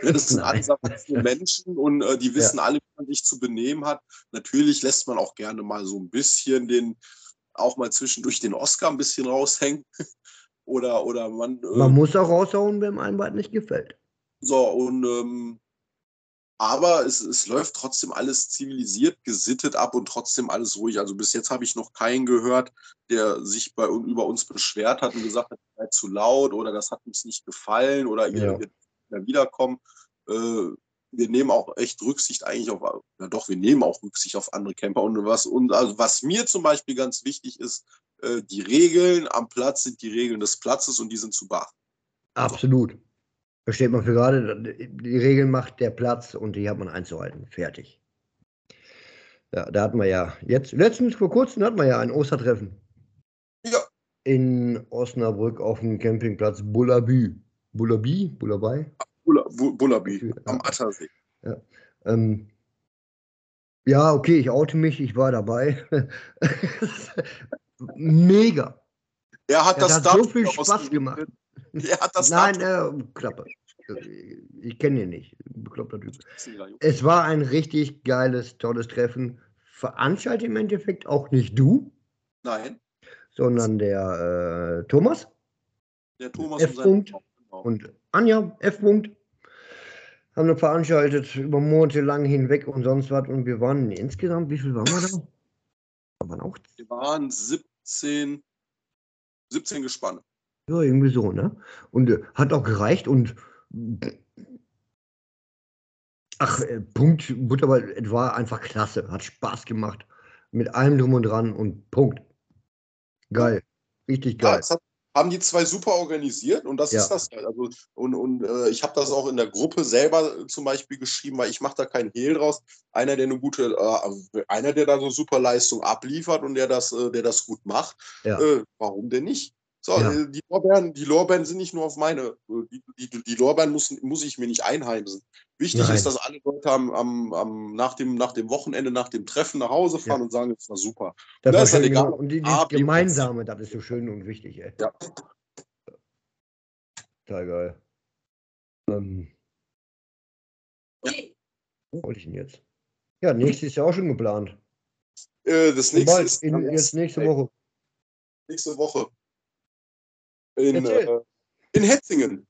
Speaker 3: Ja, das sind alles erwachsene Menschen und äh, die wissen alle, wie man sich zu benehmen hat. Natürlich lässt man auch gerne mal so ein bisschen den, auch mal zwischendurch den Oscar ein bisschen raushängen. oder, oder man. Äh,
Speaker 2: Man muss auch raushauen, wenn einem was nicht gefällt.
Speaker 3: so, und ähm, aber es, es läuft trotzdem alles zivilisiert, gesittet ab und trotzdem alles ruhig. Also bis jetzt habe ich noch keinen gehört, der sich bei, über uns beschwert hat und gesagt hat, ihr seid zu laut oder das hat uns nicht gefallen oder ihr
Speaker 2: Ja.
Speaker 3: nicht mehr wiederkommen. Äh, wir nehmen auch echt Rücksicht eigentlich auf, ja doch, wir nehmen auch Rücksicht auf andere Camper. Und was, und also was mir zum Beispiel ganz wichtig ist, äh, die Regeln am Platz sind die Regeln des Platzes und die sind zu beachten.
Speaker 2: Absolut. Versteht man für gerade, die Regeln macht der Platz und die hat man einzuhalten. Fertig. Ja, da hatten wir ja jetzt, letztens vor kurzem hatten wir ja ein Ostertreffen
Speaker 3: Ja,
Speaker 2: in Osnabrück auf dem Campingplatz Bullabü. Bullabi? Bullaby?
Speaker 3: Bulla- Bu- Bullaby am
Speaker 2: Ja.
Speaker 3: Attersee.
Speaker 2: Ähm, ja, okay, ich oute mich, ich war dabei. Mega.
Speaker 3: Er hat
Speaker 2: Das
Speaker 3: das
Speaker 2: hat so viel Spaß gemacht.
Speaker 3: Er hat das
Speaker 2: Nein, äh, Klappe. Ich kenne ihn nicht. Bekloppter Typ. Es war ein richtig geiles, tolles Treffen. Veranstaltet im Endeffekt auch nicht du,
Speaker 3: Nein,
Speaker 2: sondern der äh, Thomas
Speaker 3: der Thomas
Speaker 2: F.
Speaker 3: und sein.
Speaker 2: Und Anja F. Punkt. Haben wir veranstaltet über Monate lang hinweg und sonst was. Und wir waren insgesamt, wie viel waren wir da? Wir waren auch
Speaker 3: Wir waren 17, 17 Gespanne.
Speaker 2: Ja, irgendwie so, ne? Und äh, hat auch gereicht und ach, äh, Punkt, Butterball, es war einfach klasse, hat Spaß gemacht. Mit allem drum und dran und Punkt. Geil. Richtig
Speaker 3: Ja,
Speaker 2: geil.
Speaker 3: das hat, haben die zwei super organisiert und das
Speaker 2: Ja.
Speaker 3: ist das halt. Also, und und äh, ich habe das auch in der Gruppe selber zum Beispiel geschrieben, weil ich mache da keinen Hehl draus. Einer, der eine gute, äh, einer, der da so super Leistung abliefert und der das, äh, der das gut macht,
Speaker 2: Ja.
Speaker 3: äh, warum denn nicht? So,
Speaker 2: Ja.
Speaker 3: äh, die, Lorbeeren, die Lorbeeren sind nicht nur auf meine, äh, die, die, die Lorbeeren muss, muss ich mir nicht einheimsen. Wichtig
Speaker 2: Nein.
Speaker 3: ist, dass alle Leute am, am, am, nach, dem, nach dem Wochenende, nach dem Treffen nach Hause fahren und sagen, es war super.
Speaker 2: Das
Speaker 3: da
Speaker 2: war
Speaker 3: ist halt egal.
Speaker 2: Und die,
Speaker 3: A,
Speaker 2: das
Speaker 3: B,
Speaker 2: Gemeinsame, das ist so schön und wichtig, ey.
Speaker 3: Ja.
Speaker 2: Total geil. Ähm, wo wollte ich denn jetzt? Ja, nächstes ist ja auch schon geplant.
Speaker 3: Äh, das nächste
Speaker 2: Bald,
Speaker 3: ist
Speaker 2: in, jetzt nächste
Speaker 3: 1.
Speaker 2: Woche.
Speaker 3: nächste Woche. In, äh, in Hetzingen.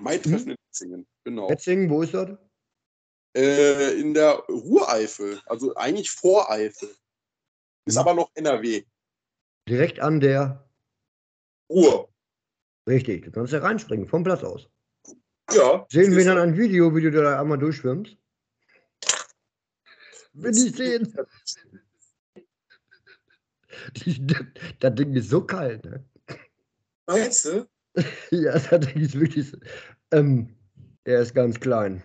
Speaker 3: Mein
Speaker 2: Mhm.
Speaker 3: In Hetzingen, genau.
Speaker 2: Hetzingen, wo ist das?
Speaker 3: Äh, in der Ruhreifel, also eigentlich Voreifel. Ist
Speaker 2: Mhm.
Speaker 3: aber noch NRW.
Speaker 2: Direkt an der.
Speaker 3: Ruhr.
Speaker 2: Richtig, du kannst ja reinspringen, vom Platz aus.
Speaker 3: Ja.
Speaker 2: Sehen wir dann ein Video, wie du da einmal durchschwimmst? Will ich sehen. Das Ding ist so kalt, ne?
Speaker 3: Meinst du?
Speaker 2: Ja, ist wirklich. Ähm, er ist ganz klein.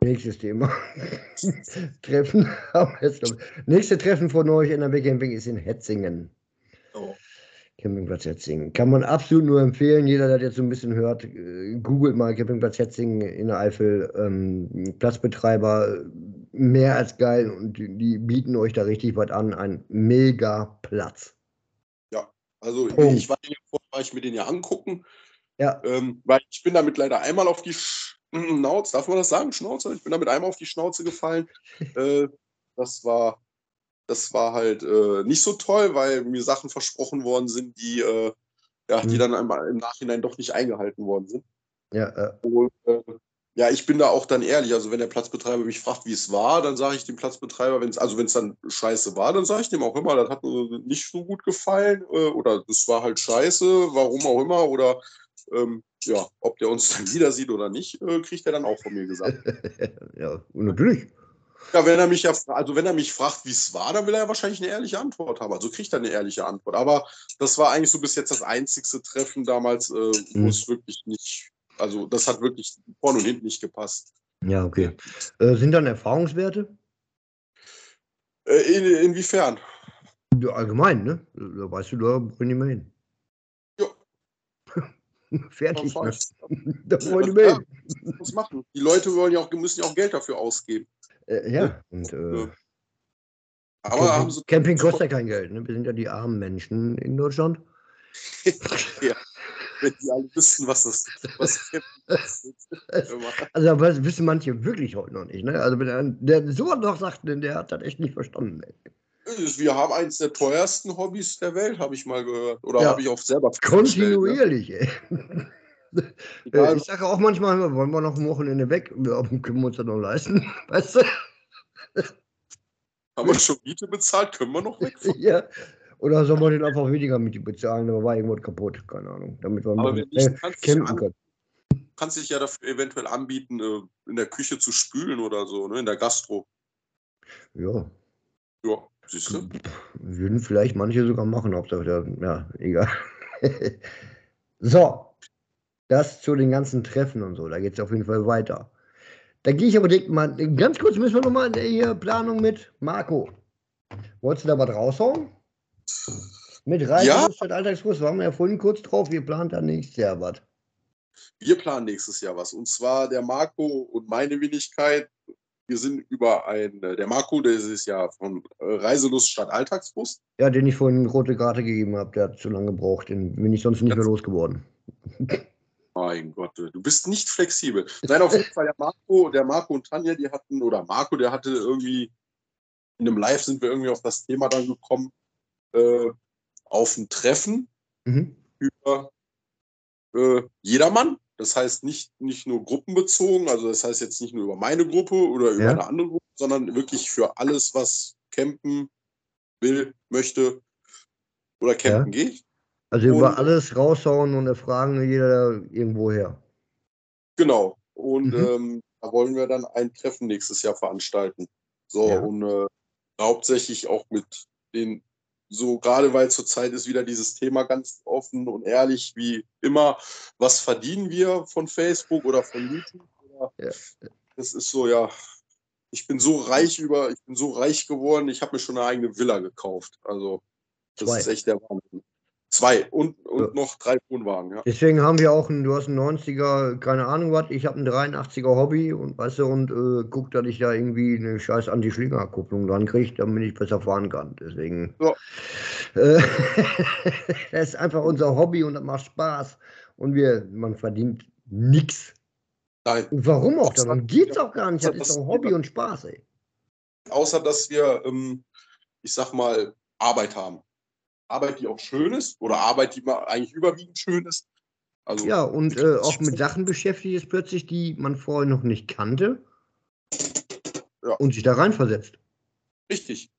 Speaker 2: Nächstes Thema. Treffen. Nächste Treffen von euch NRW Camping ist in Hetzingen.
Speaker 3: Oh.
Speaker 2: Campingplatz Hetzingen. Kann man absolut nur empfehlen. Jeder, der jetzt so ein bisschen hört, äh, googelt mal Campingplatz Hetzingen in der Eifel. Ähm, Platzbetreiber, äh, mehr als geil und die, die bieten euch da richtig was an. Ein mega Platz.
Speaker 3: Also
Speaker 2: Punkt.
Speaker 3: ich war, war ich mir den ja angucken,
Speaker 2: Ja,
Speaker 3: ähm, weil ich bin damit leider einmal auf die Schnauze, darf man das sagen, Schnauze? Ich bin damit einmal auf die Schnauze gefallen. äh, das war, das war halt äh, nicht so toll, weil mir Sachen versprochen worden sind, die, äh, ja, die
Speaker 2: Mhm.
Speaker 3: dann einmal im Nachhinein doch nicht eingehalten worden sind.
Speaker 2: ja, äh,
Speaker 3: Und, äh, ja, ich bin da auch dann ehrlich. Also wenn der Platzbetreiber mich fragt, wie es war, dann sage ich dem Platzbetreiber, wenn es, also wenn es dann scheiße war, dann sage ich dem auch immer, das hat mir nicht so gut gefallen äh, oder das war halt scheiße, warum auch immer, oder ähm, ja, ob der uns dann wieder sieht oder nicht, äh, kriegt er dann auch von mir gesagt.
Speaker 2: ja, natürlich.
Speaker 3: Ja, wenn er mich ja, also wenn er mich fragt, wie es war, dann will er ja wahrscheinlich eine ehrliche Antwort haben. Also kriegt er eine ehrliche Antwort. Aber das war eigentlich so bis jetzt das einzigste Treffen damals, äh, wo
Speaker 2: Mhm.
Speaker 3: es wirklich nicht, also das hat wirklich vorne und hinten nicht gepasst.
Speaker 2: Ja, okay. Äh, sind dann Erfahrungswerte?
Speaker 3: Äh, in, inwiefern?
Speaker 2: Ja, allgemein, ne? Da weißt du, da wollen die mehr hin.
Speaker 3: Ja.
Speaker 2: Fertig, ne? Da
Speaker 3: Ja,
Speaker 2: wollen die
Speaker 3: ja.
Speaker 2: mehr hin.
Speaker 3: Was machen? Die Leute wollen ja auch, müssen ja auch Geld dafür ausgeben.
Speaker 2: Äh, ja, und äh,
Speaker 3: Ja. Aber
Speaker 2: Camping,
Speaker 3: haben sie.
Speaker 2: Camping kostet ja kein Geld, ne? Wir sind ja die armen Menschen in Deutschland.
Speaker 3: Wenn die alle wüssten, was das was.
Speaker 2: Also das wissen manche wirklich heute noch nicht, ne? Also wenn ein- der so noch sagt, ne, der hat das echt nicht verstanden. Ey.
Speaker 3: Wir haben eins der teuersten Hobbys der Welt, habe ich mal gehört. Oder
Speaker 2: Ja.
Speaker 3: habe ich auch selber ne?
Speaker 2: Kontinuierlich, ey. Äh,
Speaker 3: Egal,
Speaker 2: Ich sage auch manchmal, wollen wir noch ein Wochenende weg? Ja, können wir uns das noch leisten? Weißt du?
Speaker 3: haben wir schon Miete bezahlt, können wir noch wegfahren.
Speaker 2: Ja. Oder soll man den einfach weniger mit bezahlen? Da war irgendwas kaputt, keine Ahnung. Damit wir
Speaker 3: Aber nicht,
Speaker 2: äh, campen
Speaker 3: an,
Speaker 2: können.
Speaker 3: kannst dich ja dafür eventuell anbieten, äh, in der Küche zu spülen oder so, ne? in der Gastro.
Speaker 2: Ja,
Speaker 3: Ja, siehst du?
Speaker 2: würden vielleicht manche sogar machen, Hauptsache, der- ja, egal. so, das zu den ganzen Treffen und so, da geht es auf jeden Fall weiter. Da gehe ich aber direkt mal, ganz kurz müssen wir nochmal hier Planung mit Marco. Wolltest du da was raushauen? Mit Reise
Speaker 3: Ja.
Speaker 2: statt Alltagskurs waren wir ja vorhin kurz drauf, wir planen da nächstes Jahr was.
Speaker 3: Wir planen nächstes Jahr was. Und zwar der Marco und meine Wenigkeit wir sind über ein, äh, der Marco, der ist ja von äh, Reiselust statt Alltagsbus.
Speaker 2: Ja, den ich vorhin rote Karte gegeben habe, der hat zu lange gebraucht. Den bin ich sonst nicht mehr losgeworden.
Speaker 3: Mein Gott, du bist nicht flexibel. Nein, auf jeden Fall der Marco, der Marco und Tanja, die hatten, oder Marco, der hatte irgendwie, in einem Live sind wir irgendwie auf das Thema dann gekommen, äh, auf ein Treffen
Speaker 2: Mhm.
Speaker 3: über äh, jedermann. Das heißt nicht, nicht nur gruppenbezogen, also das heißt jetzt nicht nur über meine Gruppe oder über
Speaker 2: Ja.
Speaker 3: eine andere Gruppe, sondern wirklich für alles, was campen will, möchte oder campen geht.
Speaker 2: Also über
Speaker 3: Und-
Speaker 2: alles raushauen und erfragen jeder irgendwo her.
Speaker 3: Genau. Und
Speaker 2: Mhm.
Speaker 3: ähm, da wollen wir dann ein Treffen nächstes Jahr veranstalten. So,
Speaker 2: Ja.
Speaker 3: und äh, hauptsächlich auch mit den, so gerade weil zurzeit ist wieder dieses Thema ganz offen und ehrlich wie immer, was verdienen wir von Facebook oder von YouTube? Oder
Speaker 2: Ja.
Speaker 3: Das ist so, ja, ich bin so reich über, ich bin so reich geworden, ich habe mir schon eine eigene Villa gekauft. Also, das
Speaker 2: Zwei.
Speaker 3: ist echt der Wahnsinn. Zwei und, und
Speaker 2: Ja.
Speaker 3: noch drei Wohnwagen, ja.
Speaker 2: Deswegen haben wir auch einen, du hast einen 90er, keine Ahnung was, ich habe einen 83er Hobby und weißt du, und äh, guck, dass ich da irgendwie eine scheiß Anti-Schlingerkupplung dran kriege, damit ich besser fahren kann. Deswegen.
Speaker 3: Ja.
Speaker 2: Äh, das ist einfach unser Hobby und das macht Spaß. Und wir, man verdient nichts.
Speaker 3: Nein.
Speaker 2: Und warum auch?
Speaker 3: Außer-
Speaker 2: Dann geht's auch gar nicht. Das ist doch Hobby und Spaß, ey.
Speaker 3: außer dass wir, ähm, ich sag mal, Arbeit haben. Arbeit, die auch schön ist oder Arbeit, die eigentlich überwiegend schön ist. Also,
Speaker 2: Ja, und äh, auch mit Sachen beschäftigt ist plötzlich, die man vorher noch nicht kannte.
Speaker 3: Ja.
Speaker 2: Und sich da reinversetzt.
Speaker 3: Richtig.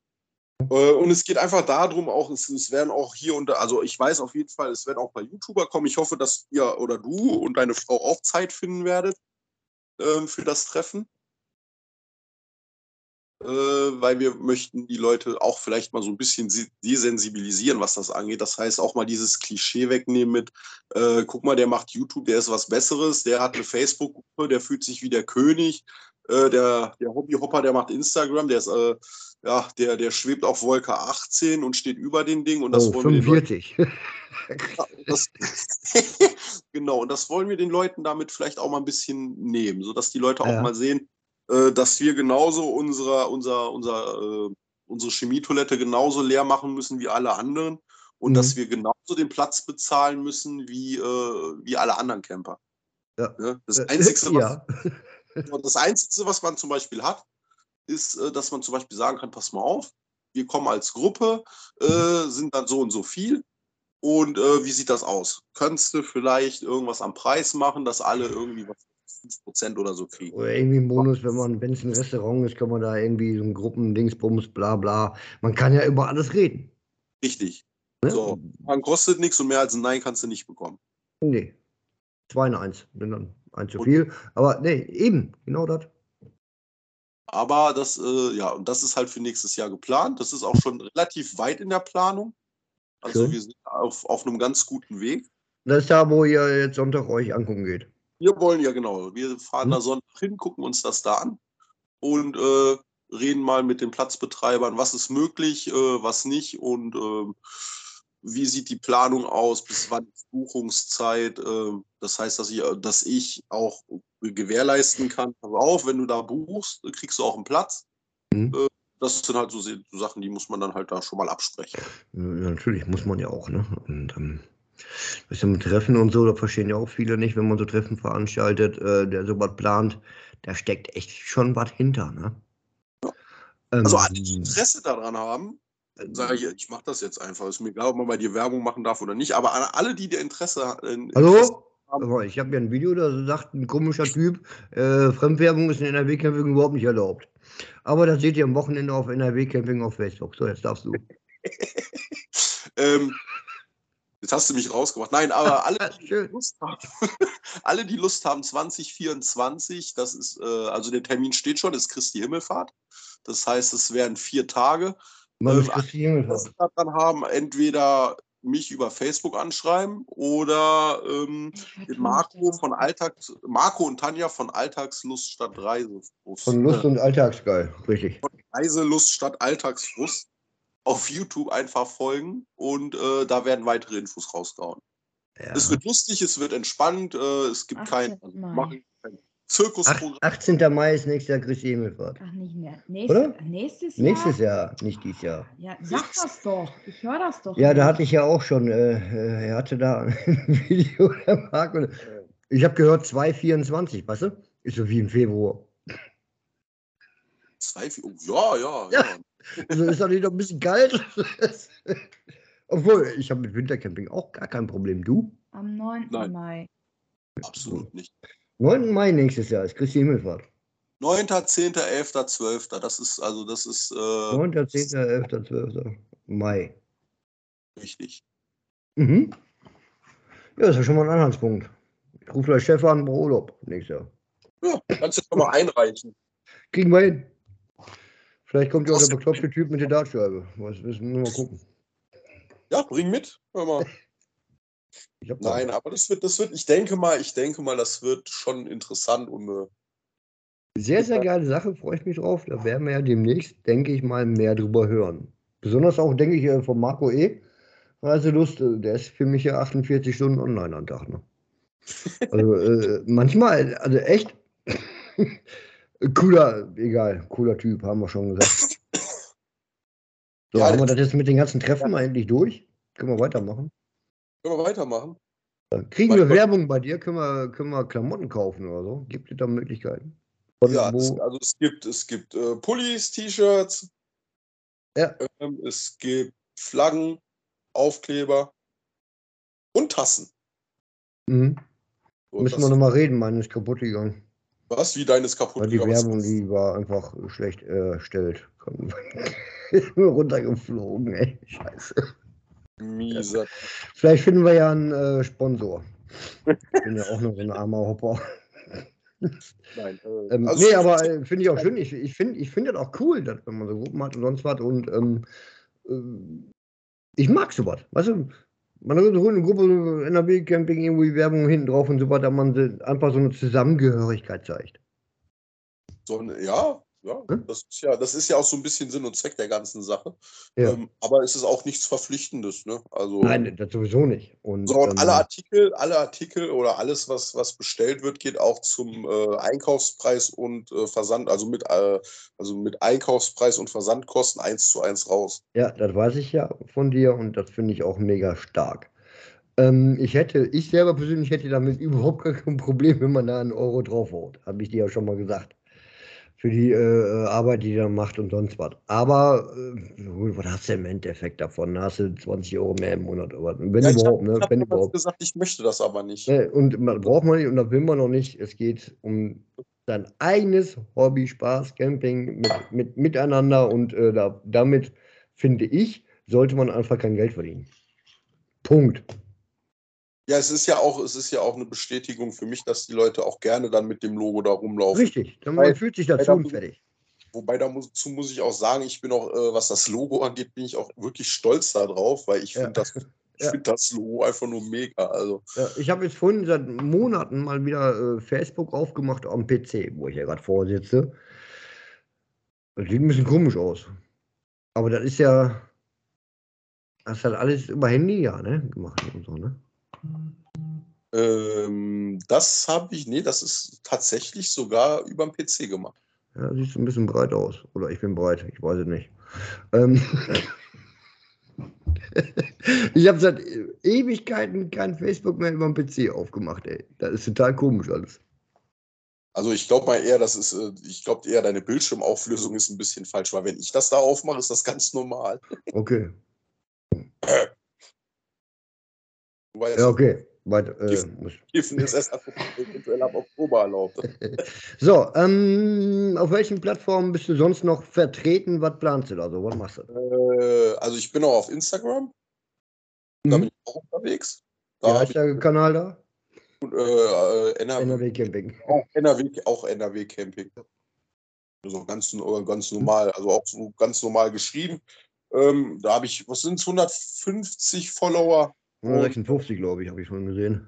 Speaker 3: Äh, Und es geht einfach darum, auch, es, es werden auch hier und da, also ich weiß auf jeden Fall, es werden auch bei YouTuber kommen. Ich hoffe, dass ihr oder du und deine Frau auch Zeit finden werdet ähm, für das Treffen. Äh, weil wir möchten die Leute auch vielleicht mal so ein bisschen si- desensibilisieren, was das angeht. Das heißt, auch mal dieses Klischee wegnehmen mit, äh, guck mal, der macht YouTube, der ist was Besseres, der hat eine Facebook-Gruppe, der fühlt sich wie der König. Äh, der, der Hobbyhopper, der macht Instagram, der ist, äh, ja, der, der schwebt auf Wolke 18 und steht über den Ding und das
Speaker 2: oh,
Speaker 3: wollen wir den Leuten
Speaker 2: 45.
Speaker 3: das, genau, und das wollen wir den Leuten damit vielleicht auch mal ein bisschen nehmen, sodass die Leute auch
Speaker 2: Ja.
Speaker 3: mal sehen, äh, dass wir genauso unsere, unser, unser, äh, unsere Chemietoilette genauso leer machen müssen wie alle anderen und
Speaker 2: Mhm.
Speaker 3: dass wir genauso den Platz bezahlen müssen wie, äh, wie alle anderen Camper.
Speaker 2: Ja.
Speaker 3: Ne? Das,
Speaker 2: Äh,
Speaker 3: Einzige, was,
Speaker 2: ja.
Speaker 3: das Einzige, was man zum Beispiel hat, ist, dass man zum Beispiel sagen kann, pass mal auf, wir kommen als Gruppe, äh, sind dann so und so viel. Und äh, wie sieht das aus? Könntest du vielleicht irgendwas am Preis machen, dass alle irgendwie was 5% oder so kriegen?
Speaker 2: Oder irgendwie ein Bonus, wenn man, wenn es ein Restaurant ist, kann man da irgendwie so ein Gruppendingsbums, bla bla. Man kann ja über alles reden.
Speaker 3: Richtig.
Speaker 2: Ne?
Speaker 3: So. Man kostet nichts und mehr als ein Nein kannst du nicht bekommen.
Speaker 2: Nee. Zwei in eins. Bin dann ein zu viel. Aber nee, eben, genau das.
Speaker 3: Aber das, äh, ja, und das ist halt für nächstes Jahr geplant. Das ist auch schon relativ weit in der Planung. Also
Speaker 2: Schön.
Speaker 3: wir sind auf, auf einem ganz guten Weg.
Speaker 2: Das ist da, wo ihr jetzt Sonntag euch angucken geht.
Speaker 3: Wir wollen ja genau, wir fahren
Speaker 2: Hm.
Speaker 3: da Sonntag hin, gucken uns das da an und äh, reden mal mit den Platzbetreibern, was ist möglich, äh, was nicht und ähm, wie sieht die Planung aus, bis wann ist Buchungszeit. Äh, das heißt, dass ich, dass ich auch gewährleisten kann, pass auf, wenn du da buchst, kriegst du auch einen Platz.
Speaker 2: Mhm.
Speaker 3: Äh, das sind halt so Sachen, die muss man dann halt da schon mal absprechen.
Speaker 2: Ja, natürlich, muss man ja auch, ne? Und ähm, das mit Treffen und so, da verstehen ja auch viele nicht, wenn man so Treffen veranstaltet, äh, der sowas plant, da steckt echt schon was hinter, ne?
Speaker 3: Also
Speaker 2: Ähm,
Speaker 3: alle, die Interesse daran haben, sage ich, ich mache das jetzt einfach. Ist mir egal, ob man bei dir Werbung machen darf oder nicht, aber an alle, die der Interesse, äh, Interesse
Speaker 2: Hallo?
Speaker 3: haben,
Speaker 2: ich habe ja ein Video, da sagt ein komischer Typ, äh, Fremdwerbung ist in NRW-Camping überhaupt nicht erlaubt. Aber das seht ihr am Wochenende auf NRW-Camping auf Facebook. So, jetzt darfst du.
Speaker 3: ähm, jetzt hast du mich rausgemacht. Nein, aber alle, die. Lust haben, alle, die Lust haben, 2024, das ist, äh, also der Termin steht schon, ist Christi Himmelfahrt. Das heißt, es werden vier Tage.
Speaker 2: Mann,
Speaker 3: Ähm, daran haben, entweder mich über Facebook anschreiben oder ähm, Marco von Alltags, Marco und Tanja von Alltagslust statt Reise.
Speaker 2: Von Lust und Alltagsgeil, richtig.
Speaker 3: Reiselust statt Alltagsfrust auf YouTube einfach folgen und äh, da werden weitere Infos rausgehauen.
Speaker 2: Ja.
Speaker 3: Es wird lustig, es wird entspannt, äh, es gibt kein,
Speaker 1: 18. Mai.
Speaker 3: machen kein Zirkusprogramm.
Speaker 2: 18. Mai ist nächstes Jahr Christi Himmelfahrt.
Speaker 1: Ach, nicht mehr. Nächstes,
Speaker 2: Oder?
Speaker 1: nächstes Jahr?
Speaker 2: Nächstes Jahr, nicht dieses Jahr.
Speaker 1: Ja, sag das doch. Ich höre das doch.
Speaker 2: Ja, da
Speaker 1: nicht.
Speaker 2: hatte ich ja auch schon, äh, äh, er hatte da ein Video, der Marc. Und ich habe gehört 2,24, weißt du? Ist so wie im Februar.
Speaker 3: Zwei, vier, oh, ja, ja,
Speaker 2: Ja.
Speaker 3: ja.
Speaker 2: Also ist doch nicht noch ein bisschen kalt. Obwohl, ich habe mit Wintercamping auch gar kein Problem. Du?
Speaker 1: Am 9.
Speaker 3: Nein.
Speaker 1: Mai.
Speaker 3: Absolut nicht.
Speaker 2: 9. Mai nächstes Jahr ist Christi Himmelfahrt.
Speaker 3: 9., 10., 11., 12. Das ist, also das ist äh,
Speaker 2: 9., 10., 11., 12. Mai.
Speaker 3: richtig.
Speaker 2: Mhm. Ja, das ist ja schon mal ein Anhaltspunkt. Ich rufe gleich Chef an, Urlaub nächstes Jahr.
Speaker 3: Ja, kannst du schon mal einreichen.
Speaker 2: Kriegen wir hin. Vielleicht kommt ja auch der bekloppte Typ mit der Dartscheibe. Was müssen wir mal gucken.
Speaker 3: Ja, bring mit. Hör mal. Nein, aber das wird, das wird, ich denke mal, ich denke mal, das wird schon interessant und äh,
Speaker 2: Sehr, sehr geile Sache, freue ich mich drauf. Da werden wir ja demnächst, denke ich mal, mehr drüber hören. Besonders auch, denke ich, äh, von Marco E. Reiselust, äh, der ist für mich ja 48 Stunden online am Tag. Ne? Also äh, manchmal, also echt cooler, egal, cooler Typ, haben wir schon gesagt. So,
Speaker 3: Ja,
Speaker 2: haben wir
Speaker 3: das-
Speaker 2: jetzt mit den ganzen Treffen mal endlich durch? Können wir weitermachen?
Speaker 3: können wir weitermachen.
Speaker 2: Kriegen
Speaker 3: Mein
Speaker 2: wir. Werbung bei dir? Können wir, können wir Klamotten kaufen oder so? Gibt es da Möglichkeiten? Von
Speaker 3: Ja, es, also es gibt, es gibt äh, Pullis, T-Shirts,
Speaker 2: Ja.
Speaker 3: ähm, es gibt Flaggen, Aufkleber und Tassen.
Speaker 2: Mhm.
Speaker 3: So,
Speaker 2: Müssen wir nochmal reden, meine ist kaputt gegangen.
Speaker 3: Was? Wie deines kaputt
Speaker 2: Weil die Werbung, die war einfach schlecht erstellt. Ist nur runtergeflogen, ey. Scheiße.
Speaker 3: Mieser.
Speaker 2: Vielleicht finden wir ja einen äh, Sponsor. Ich bin ja auch noch so ein armer Hopper.
Speaker 3: Nein. Äh,
Speaker 2: Ähm,
Speaker 3: also
Speaker 2: nee,
Speaker 3: ich-
Speaker 2: aber äh, finde ich auch schön. Ich, ich finde ich find das auch cool, dass, wenn man so Gruppen hat und sonst was. Und ähm, äh, ich mag sowas. Weißt du, man so eine Gruppe, NRW-Camping, irgendwie Werbung hinten drauf und so weiter, man einfach so eine Zusammengehörigkeit zeigt.
Speaker 3: So, ja, ja,
Speaker 2: Hm?
Speaker 3: das ist ja, das ist ja auch so ein bisschen Sinn und Zweck der ganzen Sache.
Speaker 2: Ja.
Speaker 3: Ähm, aber es ist auch nichts Verpflichtendes, ne? Also,
Speaker 2: Nein, das sowieso nicht. Und,
Speaker 3: so, und
Speaker 2: ähm,
Speaker 3: alle Artikel, alle Artikel oder alles, was, was bestellt wird, geht auch zum äh, Einkaufspreis und äh, Versand, also mit, äh, also mit Einkaufspreis und Versandkosten eins zu eins raus.
Speaker 2: Ja, das weiß ich ja von dir und das finde ich auch mega stark. Ähm, ich hätte, ich selber persönlich hätte damit überhaupt kein Problem, wenn man da einen Euro draufhaut. Habe ich dir ja schon mal gesagt. Für die äh, äh, Arbeit, die der macht und sonst was. Aber äh, was hast du im Endeffekt davon? Da hast du 20 Euro mehr im Monat. Aber wenn
Speaker 3: Ja, ich
Speaker 2: überhaupt,
Speaker 3: hab-
Speaker 2: ne?
Speaker 3: ich habe
Speaker 2: Wenn überhaupt.
Speaker 3: gesagt, ich möchte das aber nicht.
Speaker 2: Ne, und man braucht man nicht und das will man noch nicht. Es geht um sein eigenes Hobby, Spaß, Camping mit, mit miteinander und äh, da, damit finde ich, sollte man einfach kein Geld verdienen. Punkt.
Speaker 3: Ja, es ist ja auch, es ist ja auch eine Bestätigung für mich, dass die Leute auch gerne dann mit dem Logo da rumlaufen.
Speaker 2: Richtig.
Speaker 3: Weil-
Speaker 2: man fühlt sich dazu fertig.
Speaker 3: Wobei dazu muss ich auch sagen, ich bin auch, äh, was das Logo angeht, bin ich auch wirklich stolz darauf, weil ich
Speaker 2: Ja.
Speaker 3: finde das,
Speaker 2: Ja.
Speaker 3: find das Logo einfach nur mega. Also,
Speaker 2: Ja, ich habe jetzt vorhin seit Monaten mal wieder äh, Facebook aufgemacht am PC, wo ich ja gerade vorsitze. Das sieht ein bisschen komisch aus. Aber das ist ja. Das hat alles über Handy ja, ne? Gemacht und so, ne?
Speaker 3: Ähm, das habe ich, nee, das ist tatsächlich sogar über den PC gemacht.
Speaker 2: Ja, sieht ein bisschen breit aus. Oder ich bin breit, ich weiß es nicht. Ähm ich habe seit Ewigkeiten kein Facebook mehr über den PC aufgemacht, ey. Das ist total komisch alles.
Speaker 3: Also ich glaube mal eher, das ist, äh, ich glaube eher, deine Bildschirmauflösung ist ein bisschen falsch, weil wenn ich das da aufmache, ist das ganz normal.
Speaker 2: Okay.
Speaker 3: Wobei
Speaker 2: Ja, okay. Weit, äh.
Speaker 3: Kiffen ist erst ab, eventuell ab Oktober erlaubt.
Speaker 2: So, ähm, auf welchen Plattformen bist du sonst noch vertreten? Was planst du da so? Was machst du?
Speaker 3: Äh, also ich bin auch auf Instagram, da
Speaker 2: Mhm.
Speaker 3: bin ich auch unterwegs.
Speaker 2: Wie
Speaker 3: Da habe
Speaker 2: heißt der Kanal da?
Speaker 3: äh, äh, NRW,
Speaker 2: NRW Camping.
Speaker 3: auch NRW, auch NRW Camping. Also ganz, äh, ganz normal, also auch so ganz normal geschrieben. Ähm, da habe ich, was sind es, 150 Follower?
Speaker 2: 156, glaube ich, habe ich schon gesehen.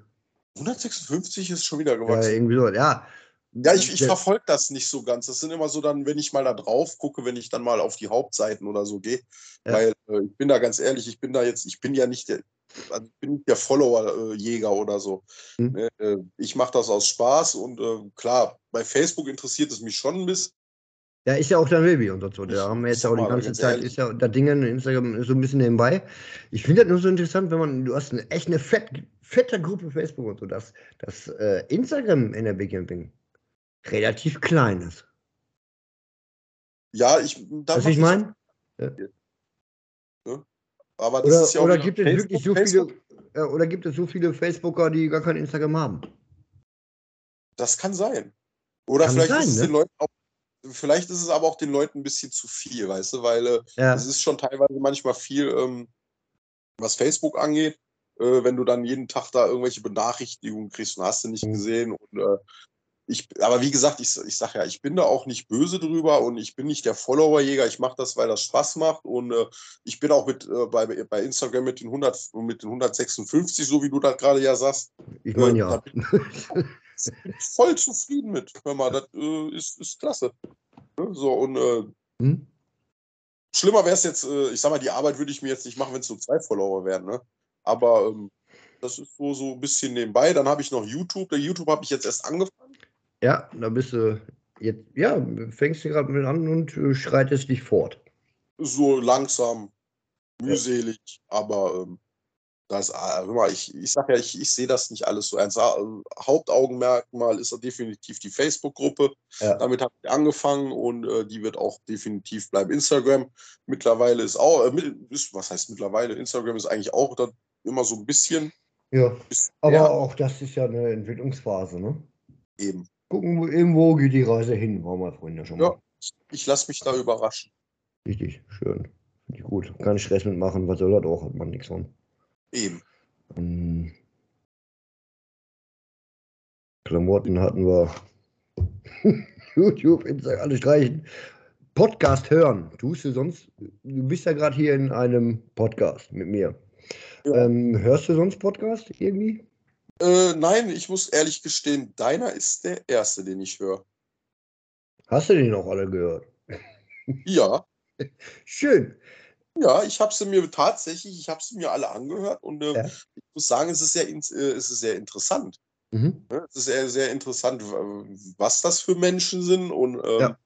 Speaker 3: 156 ist schon wieder
Speaker 2: Ja,
Speaker 3: gewachsen.
Speaker 2: irgendwie so. Ja,
Speaker 3: Ja, ich, ich verfolge das nicht so ganz. Das sind immer so dann, wenn ich mal da drauf gucke, wenn ich dann mal auf die Hauptseiten oder so gehe.
Speaker 2: Ja.
Speaker 3: Weil äh, ich bin da ganz ehrlich, ich bin da jetzt, ich bin ja nicht der, also ich bin nicht der Follower-Jäger oder so.
Speaker 2: Hm.
Speaker 3: Ne, äh, Ich mache das aus Spaß und äh, klar, bei Facebook interessiert es mich schon ein bisschen.
Speaker 2: Ja, ist ja auch dein Baby und so. Da haben wir jetzt auch die ganze
Speaker 3: ganz
Speaker 2: Zeit,
Speaker 3: ehrlich.
Speaker 2: ist ja das Ding in Instagram so ein bisschen nebenbei. Ich finde das nur so interessant, wenn man, du hast eine, echt eine fett, fette Gruppe Facebook und so, dass das äh, Instagram in der Big Camping relativ klein ist.
Speaker 3: Ja, ich. da
Speaker 2: Was ich meine?
Speaker 3: Aber das
Speaker 2: Oder,
Speaker 3: ist ja auch
Speaker 2: oder gibt es
Speaker 3: Facebook,
Speaker 2: wirklich so
Speaker 3: Facebook,
Speaker 2: viele, äh, oder gibt es so viele Facebooker, die gar kein Instagram haben?
Speaker 3: Das kann sein. Oder
Speaker 2: Kann
Speaker 3: vielleicht
Speaker 2: sein,
Speaker 3: ist es
Speaker 2: ne?
Speaker 3: den Leuten auch, vielleicht ist es aber auch den Leuten ein bisschen zu viel, weißt du, weil äh,
Speaker 2: Ja,
Speaker 3: es ist schon teilweise manchmal viel, ähm, was Facebook angeht, äh, wenn du dann jeden Tag da irgendwelche Benachrichtigungen kriegst und hast du nicht
Speaker 2: Mhm.
Speaker 3: gesehen. Und, äh, ich, aber wie gesagt, ich, ich sage ja, ich bin da auch nicht böse drüber und ich bin nicht der Followerjäger. Ich mache das, weil das Spaß macht und äh, ich bin auch mit äh, bei, bei Instagram mit den 100 mit den 156, so wie du das gerade ja sagst,
Speaker 2: ich meine
Speaker 3: äh,
Speaker 2: ja.
Speaker 3: voll zufrieden mit. Hör mal, das äh, ist, ist klasse. Ne? So und äh,
Speaker 2: Hm?
Speaker 3: Schlimmer wäre es jetzt, äh, ich sag mal, die Arbeit würde ich mir jetzt nicht machen, wenn es nur zwei Follower wären, ne? Aber ähm, das ist so, so ein bisschen nebenbei. Dann habe ich noch YouTube. Der YouTube habe ich jetzt erst angefangen.
Speaker 2: Ja, da bist du jetzt, ja, fängst du gerade mit an und äh, schreitest dich fort.
Speaker 3: So langsam, mühselig, aber ähm, das, hör mal, ich, ich sag ja, ich, ich sehe das nicht alles so ernst. Äh, Hauptaugenmerkmal ist definitiv die Facebook-Gruppe.
Speaker 2: Ja.
Speaker 3: Damit habe ich angefangen und äh, die wird auch definitiv bleiben. Instagram mittlerweile ist auch, äh, ist, was heißt mittlerweile? Instagram ist eigentlich auch da immer so ein bisschen
Speaker 2: Ja, aber
Speaker 3: ja,
Speaker 2: auch das ist ja eine Entwicklungsphase, ne?
Speaker 3: eben.
Speaker 2: Gucken, wo, irgendwo geht die Reise hin, waren wir vorhin ja schon
Speaker 3: Ja.
Speaker 2: mal.
Speaker 3: Ich lasse mich da überraschen.
Speaker 2: Richtig, schön. Finde ich gut. Keinen Stress mitmachen, was soll das auch, hat man nichts von.
Speaker 3: Eben.
Speaker 2: Ähm, Klamotten hatten wir. YouTube, Instagram, alles streichen. Podcast hören. Tust du sonst? Du bist ja gerade hier in einem Podcast mit mir.
Speaker 3: Ja.
Speaker 2: Ähm, hörst du sonst Podcast irgendwie?
Speaker 3: Äh, nein, ich muss ehrlich gestehen, deiner ist der erste, den ich höre.
Speaker 2: Hast du den auch alle gehört?
Speaker 3: Ja,
Speaker 2: Schön.
Speaker 3: Ja, ich habe sie mir tatsächlich, ich habe sie mir alle angehört und äh,
Speaker 2: Ja.
Speaker 3: ich muss sagen, es ist sehr, äh, es ist sehr interessant.
Speaker 2: Mhm.
Speaker 3: Ne? Es ist sehr, sehr interessant, was das für Menschen sind und ähm,
Speaker 2: Ja.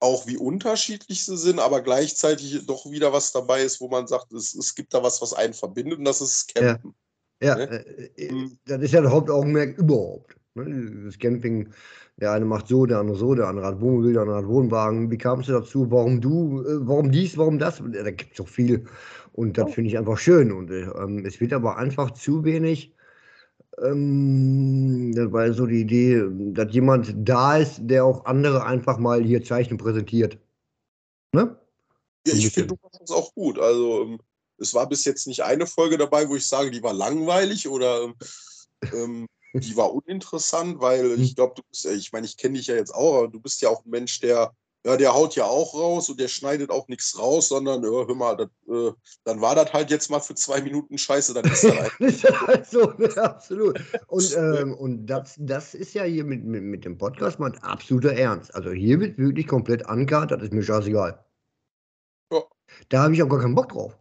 Speaker 3: auch wie unterschiedlich sie sind, aber gleichzeitig doch wieder was dabei ist, wo man sagt, es, es gibt da was, was einen verbindet und das ist
Speaker 2: Ja.
Speaker 3: Campen.
Speaker 2: Ja,
Speaker 3: Ne?
Speaker 2: äh, äh,
Speaker 3: Mhm.
Speaker 2: das ist ja das Hauptaugenmerk überhaupt. Ne? Das Camping, der eine macht so, der andere so, der andere hat Wohnmobil, der andere hat Wohnwagen. Wie kamst du dazu? Warum du, äh, warum dies, warum das? Da gibt es so viel. Und das
Speaker 3: Ja.
Speaker 2: finde ich einfach schön. Und äh, ähm, es wird aber einfach zu wenig. Ähm, das war so die Idee, dass jemand da ist, der auch andere einfach mal hier Zeichen präsentiert. Ne?
Speaker 3: Ja, ich finde, du machst das auch gut. Also, ähm, es war bis jetzt nicht eine Folge dabei, wo ich sage, die war langweilig oder ähm, ähm, die war uninteressant, weil
Speaker 2: Hm.
Speaker 3: ich glaube, du bist, ja- ich meine, ich kenne dich ja jetzt auch, aber du bist ja auch ein Mensch, der, ja, der haut ja auch raus und der schneidet auch nichts raus, sondern, ja, hör mal, das, äh, dann war das halt jetzt mal für zwei Minuten scheiße, dann ist das halt.
Speaker 2: Das ist halt so, ne, absolut. Und, ähm, und das, das ist ja hier mit, mit, mit dem Podcast mein absoluter Ernst. Also hier wird wirklich komplett ankart, das ist mir scheißegal.
Speaker 3: Ja.
Speaker 2: Da habe ich auch gar keinen Bock drauf.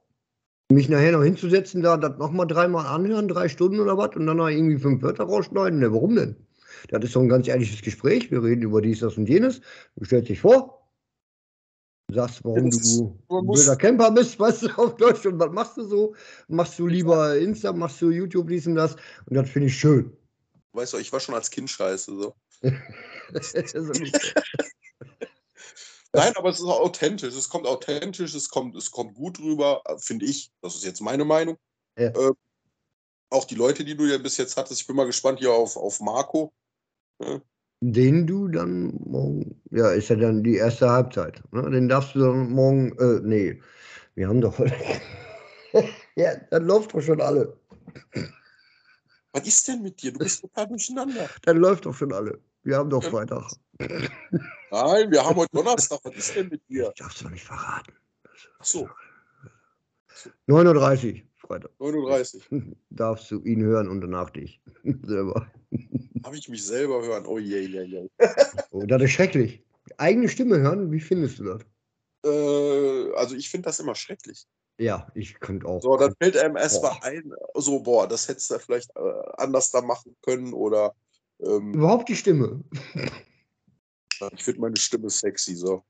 Speaker 2: Mich nachher noch hinzusetzen, da das nochmal dreimal anhören, drei Stunden oder was, und dann noch irgendwie fünf Wörter rausschneiden. Ne, warum denn? Das ist doch ein ganz ehrliches Gespräch. Wir reden über dies, das und jenes. Du stellst dich vor, sagst, warum
Speaker 3: ist-
Speaker 2: du ein Camper bist, weißt du, auf Deutsch. Und was machst du so? Machst du lieber Insta, machst du YouTube, dies und das? Und das finde ich schön.
Speaker 3: Weißt du, ich war schon als Kind scheiße. So. Nein, aber es ist auch authentisch. Es kommt authentisch, es kommt, es kommt gut rüber, finde ich. Das ist jetzt meine Meinung.
Speaker 2: Ja.
Speaker 3: Äh, auch die Leute, die du ja bis jetzt hattest, ich bin mal gespannt hier auf, auf Marco.
Speaker 2: Den du dann morgen, ja, ist ja dann die erste Halbzeit. Ne? Den darfst du dann morgen, äh, nee, wir haben doch heute. ja, dann läuft doch schon alle.
Speaker 3: Was ist denn mit dir? Du bist total durcheinander.
Speaker 2: Dann läuft doch schon alle. Wir haben doch. Freitag.
Speaker 3: Nein, wir haben heute Donnerstag. Was ist denn mit dir?
Speaker 2: Ich darf's doch nicht verraten.
Speaker 3: Ach so.
Speaker 2: 9.30 Uhr, Freitag.
Speaker 3: 39.
Speaker 2: Darfst du ihn hören und danach dich selber.
Speaker 3: Habe ich mich selber hören? Oh je, je, je.
Speaker 2: Oh, das ist schrecklich. Eigene Stimme hören, wie findest du das?
Speaker 3: Äh, also ich finde das immer schrecklich.
Speaker 2: Ja, ich könnte auch.
Speaker 3: So, dann fällt einem erst
Speaker 2: Boah.
Speaker 3: mal ein, so, boah, das hättest du vielleicht äh, anders da machen können oder ähm,
Speaker 2: Überhaupt die Stimme.
Speaker 3: Ich finde meine Stimme sexy, so.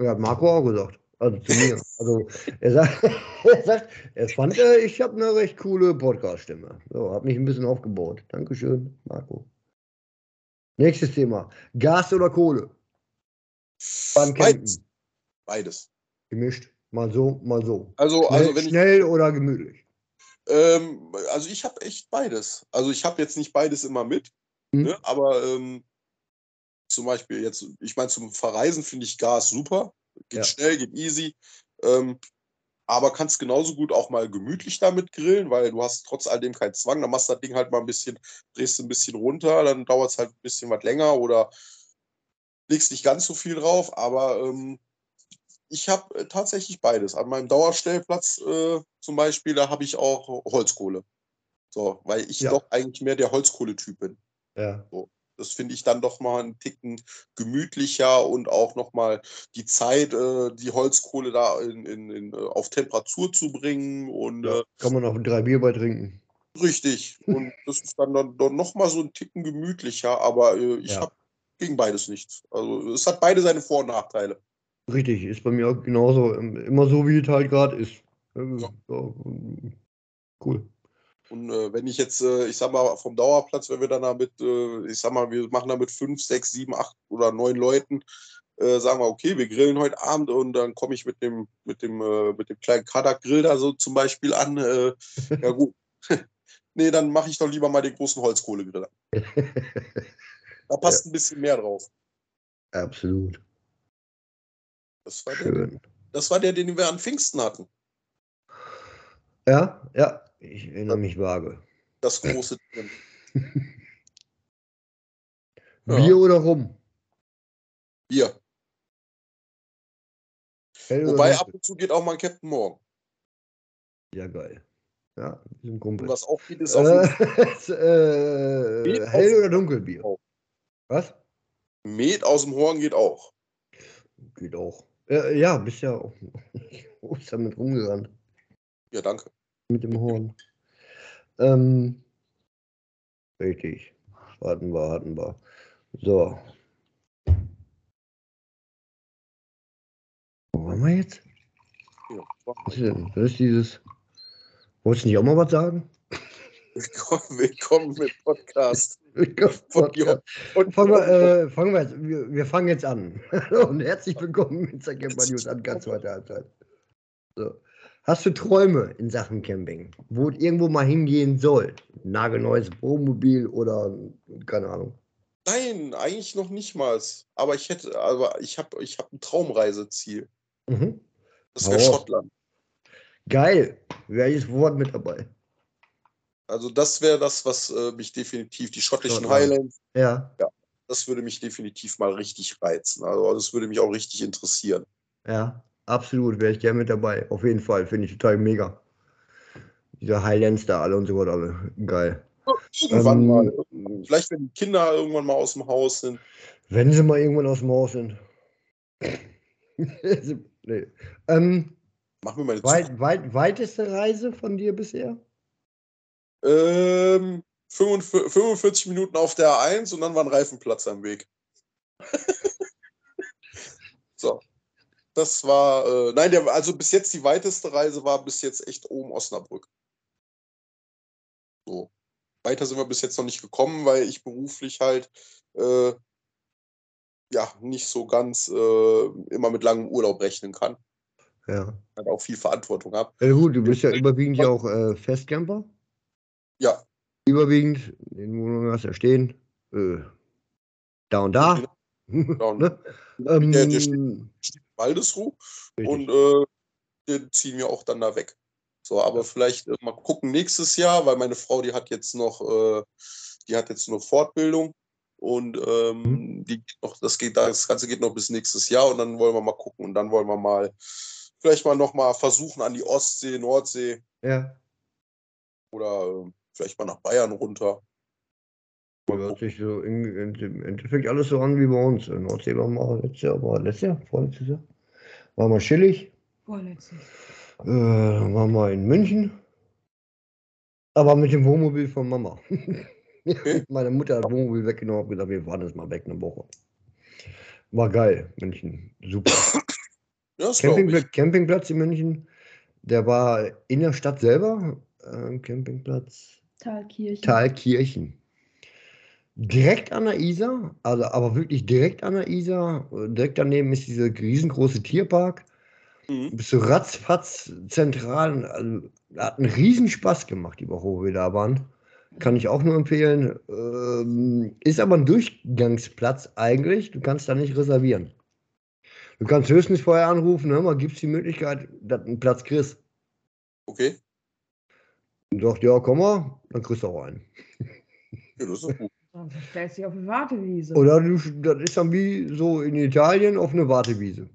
Speaker 2: Ja, hat Marco auch gesagt. Also zu mir. Also er sagt, er, sagt, er fand, äh, ich habe eine recht coole Podcast-Stimme. So, hat mich ein bisschen aufgebaut. Dankeschön, Marco. Nächstes Thema. Gas oder Kohle?
Speaker 3: Beides. Beides.
Speaker 2: Gemischt. Mal so, mal so.
Speaker 3: Also,
Speaker 2: Schnell,
Speaker 3: also wenn ich,
Speaker 2: schnell oder gemütlich?
Speaker 3: ähm, also ich habe echt beides. Also ich habe jetzt nicht beides immer mit,
Speaker 2: Mhm.
Speaker 3: ne, aber ähm, zum Beispiel jetzt, ich meine, zum Verreisen finde ich Gas super. Geht
Speaker 2: Ja.
Speaker 3: schnell, geht easy. Ähm, aber kannst genauso gut auch mal gemütlich damit grillen, weil du hast trotz alledem keinen Zwang. Dann machst du das Ding halt mal ein bisschen, drehst ein bisschen runter, dann dauert es halt ein bisschen was länger oder legst nicht ganz so viel drauf. Aber ähm, ich habe äh, tatsächlich beides. An meinem Dauerstellplatz äh, zum Beispiel, da habe ich auch Holzkohle. So, weil ich
Speaker 2: Ja.
Speaker 3: doch eigentlich mehr der Holzkohletyp bin.
Speaker 2: Ja.
Speaker 3: Das finde ich dann doch mal einen Ticken gemütlicher und auch noch mal die Zeit, äh, die Holzkohle da in, in, in, äh, auf Temperatur zu bringen und
Speaker 2: ja.
Speaker 3: äh,
Speaker 2: Kann man noch drei Bier bei trinken.
Speaker 3: richtig. Und das ist dann, dann, dann noch mal so ein Ticken gemütlicher, aber äh, ich
Speaker 2: Ja.
Speaker 3: habe gegen beides nichts. Also es hat beide seine Vor- und Nachteile.
Speaker 2: Richtig, ist bei mir auch genauso. ähm, Immer so, wie es halt gerade ist. Ähm,
Speaker 3: Ja.
Speaker 2: Cool.
Speaker 3: Und äh, wenn ich jetzt, äh, ich sag mal, vom Dauerplatz, wenn wir dann damit, äh, ich sag mal, wir machen da mit fünf, sechs, sieben, acht oder neun Leuten, äh, sagen wir, okay, wir grillen heute Abend und dann komme ich mit dem, mit dem, äh, mit dem kleinen Kadak-Grill da so zum Beispiel an. Äh, ja gut. nee, dann mache ich doch lieber mal den großen Holzkohlegrill an. Da passt ein bisschen mehr drauf.
Speaker 2: Absolut.
Speaker 3: Das war, der,
Speaker 2: Schön.
Speaker 3: das war der, den wir an Pfingsten hatten.
Speaker 2: Ja, ja, ich erinnere mich vage.
Speaker 3: Das große Ding. Ja.
Speaker 2: Bier oder Rum?
Speaker 3: Bier.
Speaker 2: Hell
Speaker 3: Wobei
Speaker 2: dunkel?
Speaker 3: ab und zu geht auch mal ein Captain Morgan.
Speaker 2: Ja, geil. Ja, wir sind
Speaker 3: Und
Speaker 2: Kumpel.
Speaker 3: was auch geht, ist auf dem
Speaker 2: Äh,
Speaker 3: Bier
Speaker 2: äh, hell oder Dunkelbier?
Speaker 3: Oh.
Speaker 2: Was?
Speaker 3: Met aus dem Horn geht auch.
Speaker 2: Geht auch. Äh, ja, bist ja auch ist damit rumgerannt.
Speaker 3: Ja, danke.
Speaker 2: Mit dem Horn. Ähm, richtig. Warten wir, warten wir. So. Wo waren wir jetzt? Was ist, denn? Was ist dieses? Wolltest du nicht auch mal was sagen?
Speaker 3: Willkommen, willkommen mit Podcast.
Speaker 2: Von
Speaker 3: Jörg. Und
Speaker 2: Fangen wir, äh, fangen wir, jetzt, wir, wir fangen jetzt an. Hallo und herzlich willkommen in Camper News an ganz zweite Halbzeit. So. Hast du Träume in Sachen Camping, wo es irgendwo mal hingehen soll? Nagelneues Wohnmobil oder keine Ahnung.
Speaker 3: Nein, eigentlich noch nicht mal. Aber ich hätte, aber ich habe ich hab ein Traumreiseziel.
Speaker 2: Mhm.
Speaker 3: Das wäre
Speaker 2: Oh.
Speaker 3: Schottland.
Speaker 2: Geil. Welches Wort mit dabei?
Speaker 3: Also das wäre das, was äh, mich definitiv, die schottischen
Speaker 2: Schottland.
Speaker 3: Highlands,
Speaker 2: Ja,
Speaker 3: das würde mich definitiv mal richtig reizen. Also das würde mich auch richtig interessieren.
Speaker 2: ja, absolut. Wäre ich gerne mit dabei. Auf jeden Fall. Finde ich total mega. Diese Highlands da alle und so weiter alle. Geil.
Speaker 3: Irgendwann
Speaker 2: Ähm,
Speaker 3: mal. Vielleicht, wenn die Kinder irgendwann mal aus dem Haus sind.
Speaker 2: Wenn sie mal irgendwann aus dem Haus sind. nee. ähm,
Speaker 3: Machen wir mal eine
Speaker 2: weit, weit, weiteste Reise von dir bisher?
Speaker 3: Ähm, 45, 45 Minuten auf der A1 und dann war ein Reifenplatz am Weg. Das war, äh, nein, der, also bis jetzt die weiteste Reise war bis jetzt echt oben Osnabrück. So. Weiter sind wir bis jetzt noch nicht gekommen, weil ich beruflich halt äh, ja nicht so ganz äh, immer mit langem Urlaub rechnen kann.
Speaker 2: Ja.
Speaker 3: Halt auch viel Verantwortung habe.
Speaker 2: ja gut, du bist ja überwiegend ja auch äh, Festcamper.
Speaker 3: Ja,
Speaker 2: Überwiegend, in Wohnungen hast du ja stehen. Äh, da und da.
Speaker 3: und-
Speaker 2: ne?
Speaker 3: der, der steht
Speaker 2: ähm,
Speaker 3: in Waldesruh.
Speaker 2: richtig.
Speaker 3: Und äh, den ziehen wir auch dann da weg. So, aber vielleicht äh, mal gucken nächstes Jahr, weil meine Frau, die hat jetzt noch, äh, die hat jetzt noch Fortbildung und ähm,
Speaker 2: Mhm.
Speaker 3: die geht noch, das geht, das Ganze geht noch bis nächstes Jahr und dann wollen wir mal gucken und dann wollen wir mal vielleicht mal noch mal versuchen an die Ostsee, Nordsee.
Speaker 2: ja.
Speaker 3: Oder äh, vielleicht mal nach Bayern runter.
Speaker 2: Hört sich so in, in, im Endeffekt alles so an wie bei uns. In Nordsee waren wir letztes Jahr, war letztes Jahr, vorletztes Jahr. Waren wir chillig.
Speaker 1: Vorletztes.
Speaker 2: Äh, dann waren wir in München. Aber mit dem Wohnmobil von Mama. Meine Mutter hat Wohnmobil weggenommen und gesagt, wir fahren jetzt mal weg eine Woche. War geil, München. Super.
Speaker 3: Das
Speaker 2: Campingplatz,
Speaker 3: ich.
Speaker 2: Campingplatz in München, der war in der Stadt selber. Äh, Campingplatz
Speaker 1: Thalkirchen.
Speaker 2: Thalkirchen. Direkt an der Isar, also aber wirklich direkt an der Isar. Äh, Direkt daneben ist dieser riesengroße Tierpark.
Speaker 3: Mhm.
Speaker 2: Bist du ratzfatz zentral. Also, hat einen riesen Spaß gemacht, die Woche, wo wir da waren. Kann ich auch nur empfehlen. Ähm, ist aber ein Durchgangsplatz eigentlich. Du kannst da nicht reservieren. Du kannst höchstens vorher anrufen, hör mal, gibt es die Möglichkeit, dass einen Platz kriegst.
Speaker 3: Okay.
Speaker 2: Und sagt, ja, komm mal, dann kriegst du auch einen.
Speaker 3: Ja, das ist gut.
Speaker 1: Sonst stellst du dich auf die Wartewiese.
Speaker 2: Oder du, das ist dann wie so in Italien auf eine Wartewiese.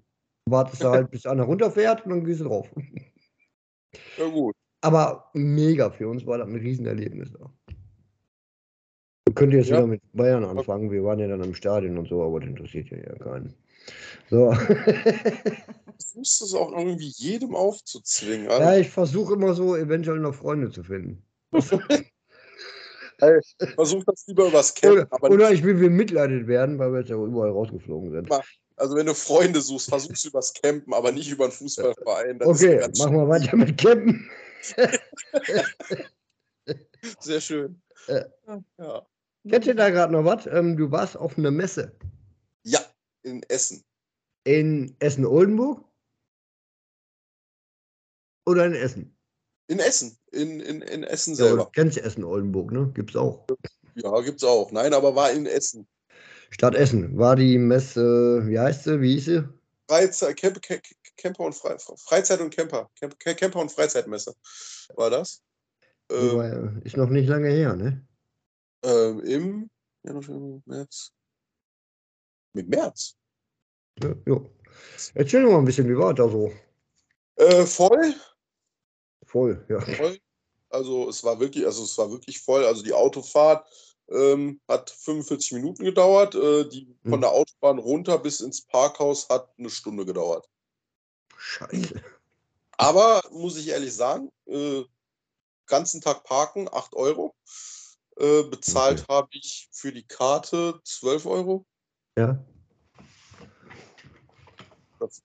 Speaker 2: Du wartest da halt, bis einer runterfährt und dann gehst du drauf.
Speaker 3: Ja, gut.
Speaker 2: Aber mega, für uns war das ein Riesenerlebnis. Da. Wir könnten jetzt
Speaker 3: Ja.
Speaker 2: wieder mit Bayern anfangen. Wir waren ja dann im Stadion und so, aber das interessiert ja, ja keinen. So.
Speaker 3: Du musst es auch irgendwie jedem aufzuzwingen. Also,
Speaker 2: ja, ich versuche immer so, eventuell noch Freunde zu finden.
Speaker 3: Versuch das lieber übers Camp.
Speaker 2: Oder, oder ich will bemitleidet werden, weil wir jetzt ja überall rausgeflogen sind.
Speaker 3: Also wenn du Freunde suchst, versuch's übers Campen, aber nicht über einen Fußballverein. Das
Speaker 2: Okay, machen wir weiter mit Campen.
Speaker 3: sehr schön.
Speaker 2: Äh.
Speaker 3: Ja.
Speaker 2: Kennst du da gerade noch was? Ähm, du warst auf einer Messe
Speaker 3: ja, in Essen.
Speaker 2: in Essen-Oldenburg? Oder in Essen?
Speaker 3: In Essen. In, in, in Essen
Speaker 2: Ja,
Speaker 3: selber.
Speaker 2: du kennst Essen-Oldenburg, ne? Gibt's auch.
Speaker 3: Ja, gibt's auch. Nein, aber war in Essen.
Speaker 2: Stadt Essen. War die Messe, wie heißt sie? Wie hieß sie?
Speaker 3: Freizeit, Camp, Camp, Camper und Fre Freizeit und Camper. Camp, Camper und Freizeitmesse war das. Ähm,
Speaker 2: Ist noch nicht lange her, ne?
Speaker 3: ähm, Im März. Mit März.
Speaker 2: Ja, jo. Erzähl doch mal ein bisschen, wie war das da so?
Speaker 3: Äh, voll.
Speaker 2: Voll, ja.
Speaker 3: voll. Also es war wirklich, also es war wirklich voll. Also die Autofahrt ähm, hat 45 Minuten gedauert. Äh, die von
Speaker 2: Hm.
Speaker 3: der Autobahn runter bis ins Parkhaus hat eine Stunde gedauert.
Speaker 2: Scheiße.
Speaker 3: Aber muss ich ehrlich sagen, äh, ganzen Tag parken, 8 Euro. Äh, bezahlt habe ich für die Karte 12 Euro.
Speaker 2: Ja.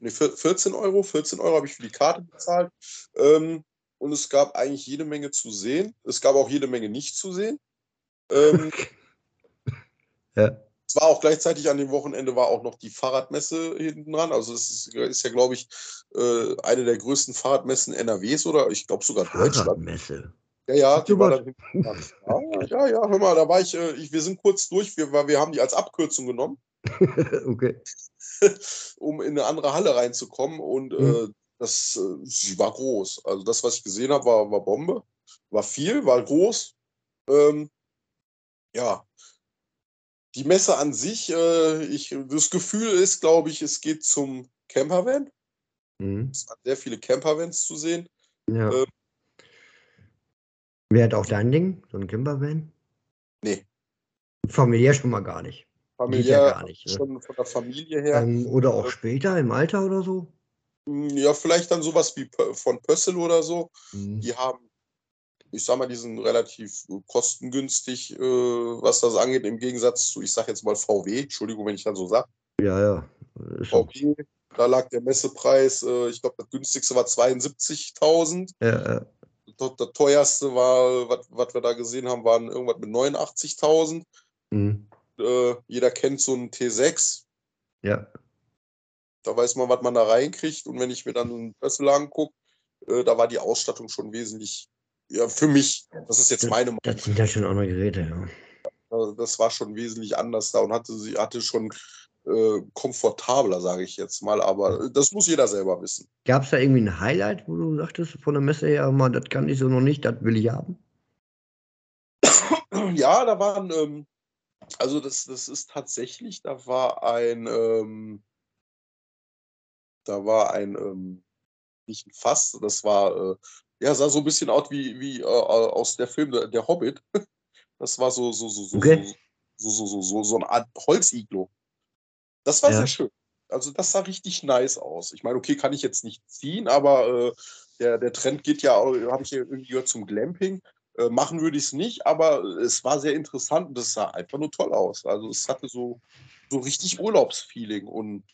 Speaker 3: Nee, vier- 14 Euro. 14 Euro habe ich für die Karte bezahlt. Ähm, und es gab eigentlich jede Menge zu sehen. Es gab auch jede Menge nicht zu sehen. Ähm,
Speaker 2: Ja.
Speaker 3: Es war auch gleichzeitig an dem Wochenende war auch noch die Fahrradmesse hinten dran. Also es ist, ist ja, glaube ich, äh, eine der größten Fahrradmessen NRWs oder ich glaube sogar Deutschland.
Speaker 2: Fahrradmesse.
Speaker 3: Ja, ja,
Speaker 2: Ach,
Speaker 3: die war dann. Ja, ja, ja, hör mal, da war ich, äh, ich wir sind kurz durch, wir, weil wir haben die als Abkürzung genommen,
Speaker 2: okay.
Speaker 3: um in eine andere Halle reinzukommen und äh,
Speaker 2: Mhm.
Speaker 3: Das, äh, sie war groß. Also das, was ich gesehen habe, war, war Bombe. War viel, war groß. Ähm, ja, die Messe an sich, äh, ich, das Gefühl ist, glaube ich, es geht zum Campervan.
Speaker 2: Mhm.
Speaker 3: Es hat sehr viele Campervans zu sehen.
Speaker 2: Ja.
Speaker 3: Ähm.
Speaker 2: Wer hat auch dein Ding? So ein Campervan?
Speaker 3: Nee.
Speaker 2: Familiär schon mal gar nicht. Geht ja
Speaker 3: Familiär,
Speaker 2: gar nicht, ne?
Speaker 3: schon von der Familie her.
Speaker 2: Ähm, oder auch später im Alter oder so?
Speaker 3: Ja, vielleicht dann sowas wie von Pössl oder so.
Speaker 2: Mhm.
Speaker 3: Die haben, ich sag mal, die sind relativ äh, kostengünstig, äh, was das angeht, im Gegensatz zu, ich sag jetzt mal VW, Entschuldigung, wenn ich dann so sage.
Speaker 2: Ja, ja. So.
Speaker 3: VW, da lag der Messepreis, äh, ich glaube, das günstigste war 72.000.
Speaker 2: Ja, ja.
Speaker 3: Das, das teuerste war, was- was wir da gesehen haben, waren irgendwas mit 89.000.
Speaker 2: Mhm.
Speaker 3: Äh, jeder kennt so einen T6.
Speaker 2: ja.
Speaker 3: Da weiß man, was man da reinkriegt. Und wenn ich mir dann einen Pössl angucke, äh, da war die Ausstattung schon wesentlich, ja, für mich, das ist jetzt meine Meinung.
Speaker 2: Das sind ja schon andere Geräte, ja.
Speaker 3: Also das war schon wesentlich anders da und hatte sie hatte schon äh, komfortabler, sage ich jetzt mal. Aber das muss jeder selber wissen.
Speaker 2: Gab es da irgendwie ein Highlight, wo du sagtest, von der Messe her, mal, das kann ich so noch nicht, das will ich haben?
Speaker 3: Ja, da waren, ähm, also das, das ist tatsächlich, da war ein, ähm, da war ein, ähm, nicht ein Fass, das war äh, Ja, sah so ein bisschen aus wie, wie äh, aus der Film Der, der Hobbit. Das war so, so, so, so,
Speaker 2: Okay.
Speaker 3: so, so, so, so, so eine Art Holziglo. Das war
Speaker 2: Ja.
Speaker 3: sehr schön. Also das sah richtig nice aus. Ich meine, okay, kann ich jetzt nicht ziehen, aber äh, der, der Trend geht ja, habe ich ja irgendwie gehört, zum Glamping. Äh, machen würde ich es nicht, aber es war sehr interessant und es sah einfach nur toll aus. Also es hatte so, so richtig Urlaubsfeeling und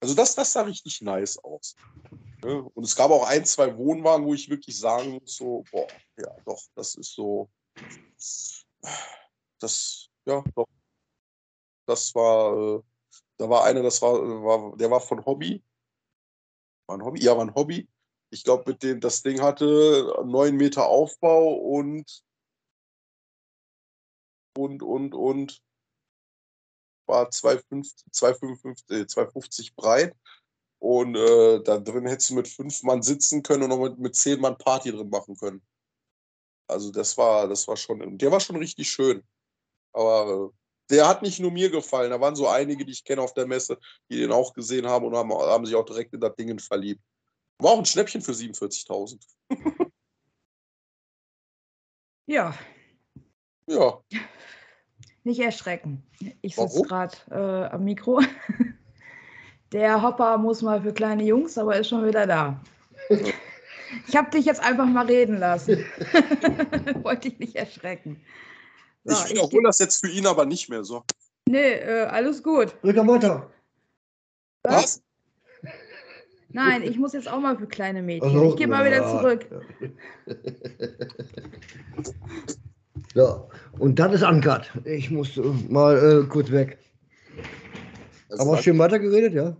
Speaker 3: also das, das sah richtig nice aus. Ne? Und es gab auch ein, zwei Wohnwagen, wo ich wirklich sagen muss, so, boah, ja, doch, das ist so, das, ja, doch. Das war, äh, da war einer, das war, war, der war von Hobby. War ein Hobby? Ja, war ein Hobby. Ich glaube, mit dem, das Ding hatte neun Meter Aufbau und und, und, und war 2,50 2,55 äh, 2,50 breit. Und äh, da drin hättest du mit fünf Mann sitzen können und noch mit, mit zehn Mann Party drin machen können. Also das war, das war schon, der war schon richtig schön. Aber äh, der hat nicht nur mir gefallen. Da waren so einige, die ich kenne auf der Messe, die den auch gesehen haben und haben, haben sich auch direkt in das Ding verliebt. War auch ein Schnäppchen für 47.000.
Speaker 1: Ja,
Speaker 3: Ja,
Speaker 1: nicht erschrecken. Ich sitze gerade äh, am Mikro. Der Hopper muss mal für kleine Jungs, aber ist schon wieder da. Ich habe dich jetzt einfach mal reden lassen. Wollte dich nicht erschrecken. So,
Speaker 3: ich wiederhole das jetzt für ihn aber nicht mehr so.
Speaker 1: Nee, äh, alles gut.
Speaker 2: Drück doch weiter.
Speaker 3: Was?
Speaker 1: Nein, ich muss jetzt auch mal für kleine Mädchen.
Speaker 2: Ach so,
Speaker 1: ich gehe mal wieder
Speaker 2: ja.
Speaker 1: zurück.
Speaker 2: Ja, und das ist Uncut. Ich muss äh, mal äh, kurz weg.
Speaker 3: Also,
Speaker 2: Aber schön weitergeredet, ja?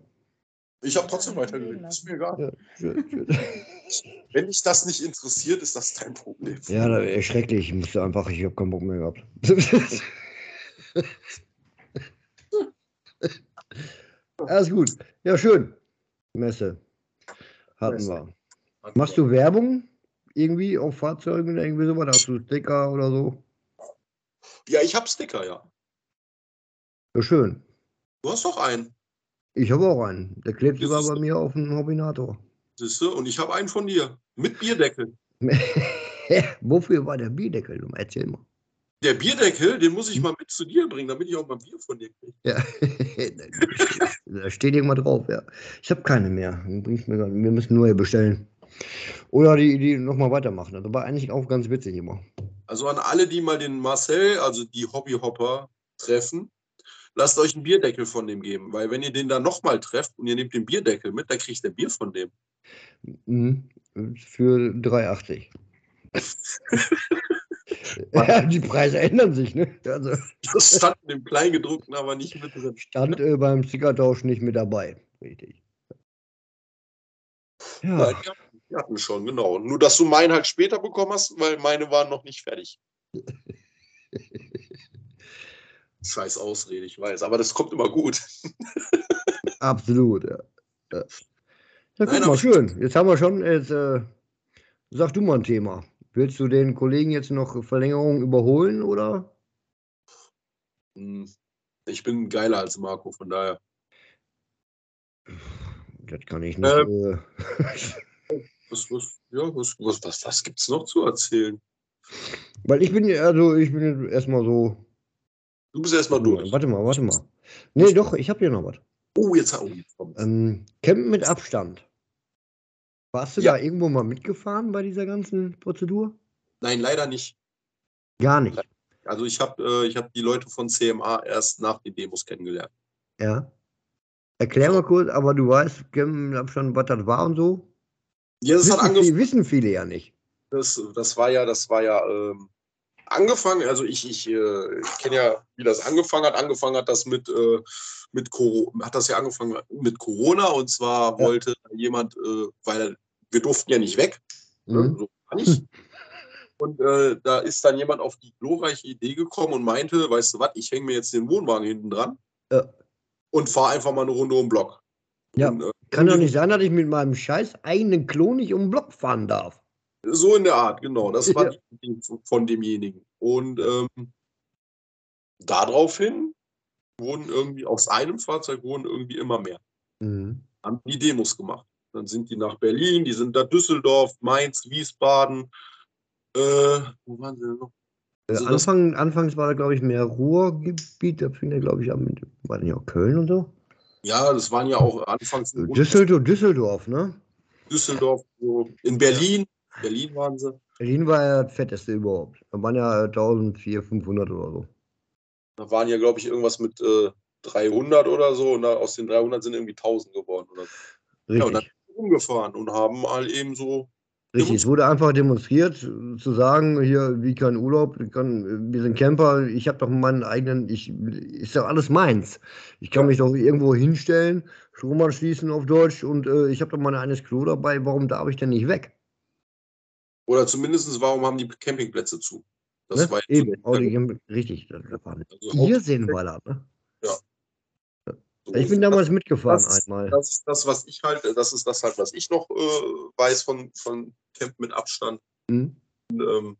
Speaker 3: ich habe trotzdem weitergeredet. Ist mir egal.
Speaker 2: Ja, schön, schön.
Speaker 3: Wenn dich das nicht interessiert, ist das dein Problem.
Speaker 2: ja das ist schrecklich. Ich musste einfach, ich habe keinen Bock mehr gehabt. Alles gut. Ja, schön. Messe. Hatten wir. Machst du Werbung irgendwie auf Fahrzeugen oder irgendwie sowas? Hast du Sticker oder so?
Speaker 3: Ja, ich habe Sticker, ja.
Speaker 2: Ja, schön.
Speaker 3: Du hast doch einen,
Speaker 2: Ich habe auch einen. Der klebt sogar bei mir auf dem Hobinator.
Speaker 3: siehst du? Und ich habe einen von dir. Mit Bierdeckel.
Speaker 2: Wofür war der Bierdeckel? Erzähl mal.
Speaker 3: Der Bierdeckel, den muss ich mal mit zu dir bringen, damit ich auch mal Bier von dir kriege.
Speaker 2: Ja. da steht irgendwas drauf, ja. Ich habe keine mehr. Dann bring's mir Wir müssen neue bestellen. Oder die, die nochmal weitermachen. Das war eigentlich auch ganz witzig immer.
Speaker 3: Also an alle, die mal den Marcel, also die Hobbyhopper, treffen, lasst euch einen Bierdeckel von dem geben. Weil wenn ihr den dann nochmal trefft und ihr nehmt den Bierdeckel mit, dann kriegt ihr Bier von dem.
Speaker 2: Mhm. Für 3,80. ja, die Preise ändern sich, ne? Also
Speaker 3: Das stand in dem Kleingedruckten aber nicht mit drin.
Speaker 2: stand äh, beim Stickertausch nicht mit dabei. Richtig. Ja,
Speaker 3: Nein, die die hatten schon, genau. Nur, dass du meinen halt später bekommen hast, weil meine waren noch nicht fertig. Scheiß Ausrede, ich weiß, aber das kommt immer gut.
Speaker 2: absolut, ja. Ja, ja guck
Speaker 3: Nein,
Speaker 2: mal, schön. Jetzt haben wir schon, jetzt, äh, sag du mal ein Thema. Willst du den Kollegen jetzt noch Verlängerung überholen oder?
Speaker 3: Hm, Ich bin geiler als Marco, von daher.
Speaker 2: Das kann ich nicht.
Speaker 3: Ähm.
Speaker 2: Äh,
Speaker 3: Was, was, ja, was, was, was, was gibt's noch zu erzählen?
Speaker 2: weil ich bin, ja- also ich bin erstmal so.
Speaker 3: Du bist erstmal durch.
Speaker 2: Warte mal, warte mal. Nee, doch, ich habe hier noch was.
Speaker 3: Oh, jetzt, kommt's.
Speaker 2: Ähm, Campen mit Abstand. Warst du
Speaker 3: Ja.
Speaker 2: da irgendwo mal mitgefahren bei dieser ganzen Prozedur?
Speaker 3: Nein, leider nicht.
Speaker 2: Gar nicht.
Speaker 3: Also ich habe äh, ich hab die Leute von CMA erst nach den Demos kennengelernt.
Speaker 2: Ja. Erklär mal kurz, aber du weißt, Campen mit Abstand, was das war und so?
Speaker 3: Ja, das hat
Speaker 2: Wissen,
Speaker 3: angefangen.
Speaker 2: viele, wissen viele ja nicht.
Speaker 3: Das, das war ja, das war ja ähm, angefangen, also ich, ich, äh, ich kenne ja, wie das angefangen hat. Angefangen hat das mit, äh, mit Corona, hat das ja angefangen mit Corona und zwar
Speaker 2: Ja.
Speaker 3: wollte jemand, äh, weil wir durften ja nicht weg, ne,
Speaker 2: Mhm.
Speaker 3: so gar nicht. Und äh, da ist dann jemand auf die glorreiche Idee gekommen und meinte, weißt du was, ich hänge mir jetzt den Wohnwagen hinten dran
Speaker 2: Ja.
Speaker 3: und fahre einfach mal eine Runde um den Block.
Speaker 2: Ja.
Speaker 3: Und, äh,
Speaker 2: Kann doch nicht sein, dass ich mit meinem scheiß eigenen Klo nicht um den Block fahren darf.
Speaker 3: So in der Art, genau. Das war
Speaker 2: Ja.
Speaker 3: die von demjenigen. Und ähm, daraufhin wurden irgendwie aus einem Fahrzeug wurden irgendwie immer mehr.
Speaker 2: Mhm.
Speaker 3: Haben die Demos gemacht. Dann sind die nach Berlin, die sind da Düsseldorf, Mainz, Wiesbaden. Äh, wo waren sie denn noch?
Speaker 2: Äh,
Speaker 3: Also
Speaker 2: Anfang, anfangs war da, glaube ich, mehr Ruhrgebiet. Da fing er, glaube ich, an mit, war nicht auch Köln und so?
Speaker 3: Ja, das waren ja auch anfangs
Speaker 2: Düsseldorf, Düsseldorf, ne?
Speaker 3: Düsseldorf, so. in Berlin. Berlin waren sie.
Speaker 2: Berlin war ja das fetteste überhaupt. Da waren ja 1400, 500 oder so.
Speaker 3: Da waren ja, glaube ich, irgendwas mit äh, 300 oder so. Und aus den 300 sind irgendwie 1000 geworden. Oder so. Ja, und dann
Speaker 2: Richtig.
Speaker 3: sind wir rumgefahren und haben mal eben so.
Speaker 2: Richtig, es wurde einfach demonstriert, zu sagen, hier, wie kein Urlaub, kann, wir sind Camper, ich habe doch meinen eigenen, ich, ist doch alles meins. Ich kann mich doch irgendwo hinstellen, Strom anschließen auf Deutsch und äh, ich habe doch mein eigenes Klo dabei, warum darf ich denn nicht weg?
Speaker 3: Oder zumindest, warum haben die Campingplätze zu? Das
Speaker 2: ne?
Speaker 3: war
Speaker 2: Eben,
Speaker 3: so-
Speaker 2: oh, haben- richtig, das war ein
Speaker 3: Also
Speaker 2: Irrsinn war das, ne? Ich bin damals mitgefahren
Speaker 3: das,
Speaker 2: einmal.
Speaker 3: Das ist das, was ich halt, das ist das halt, was ich noch äh, weiß von, von Camp mit Abstand.
Speaker 2: Hm?
Speaker 3: ähm,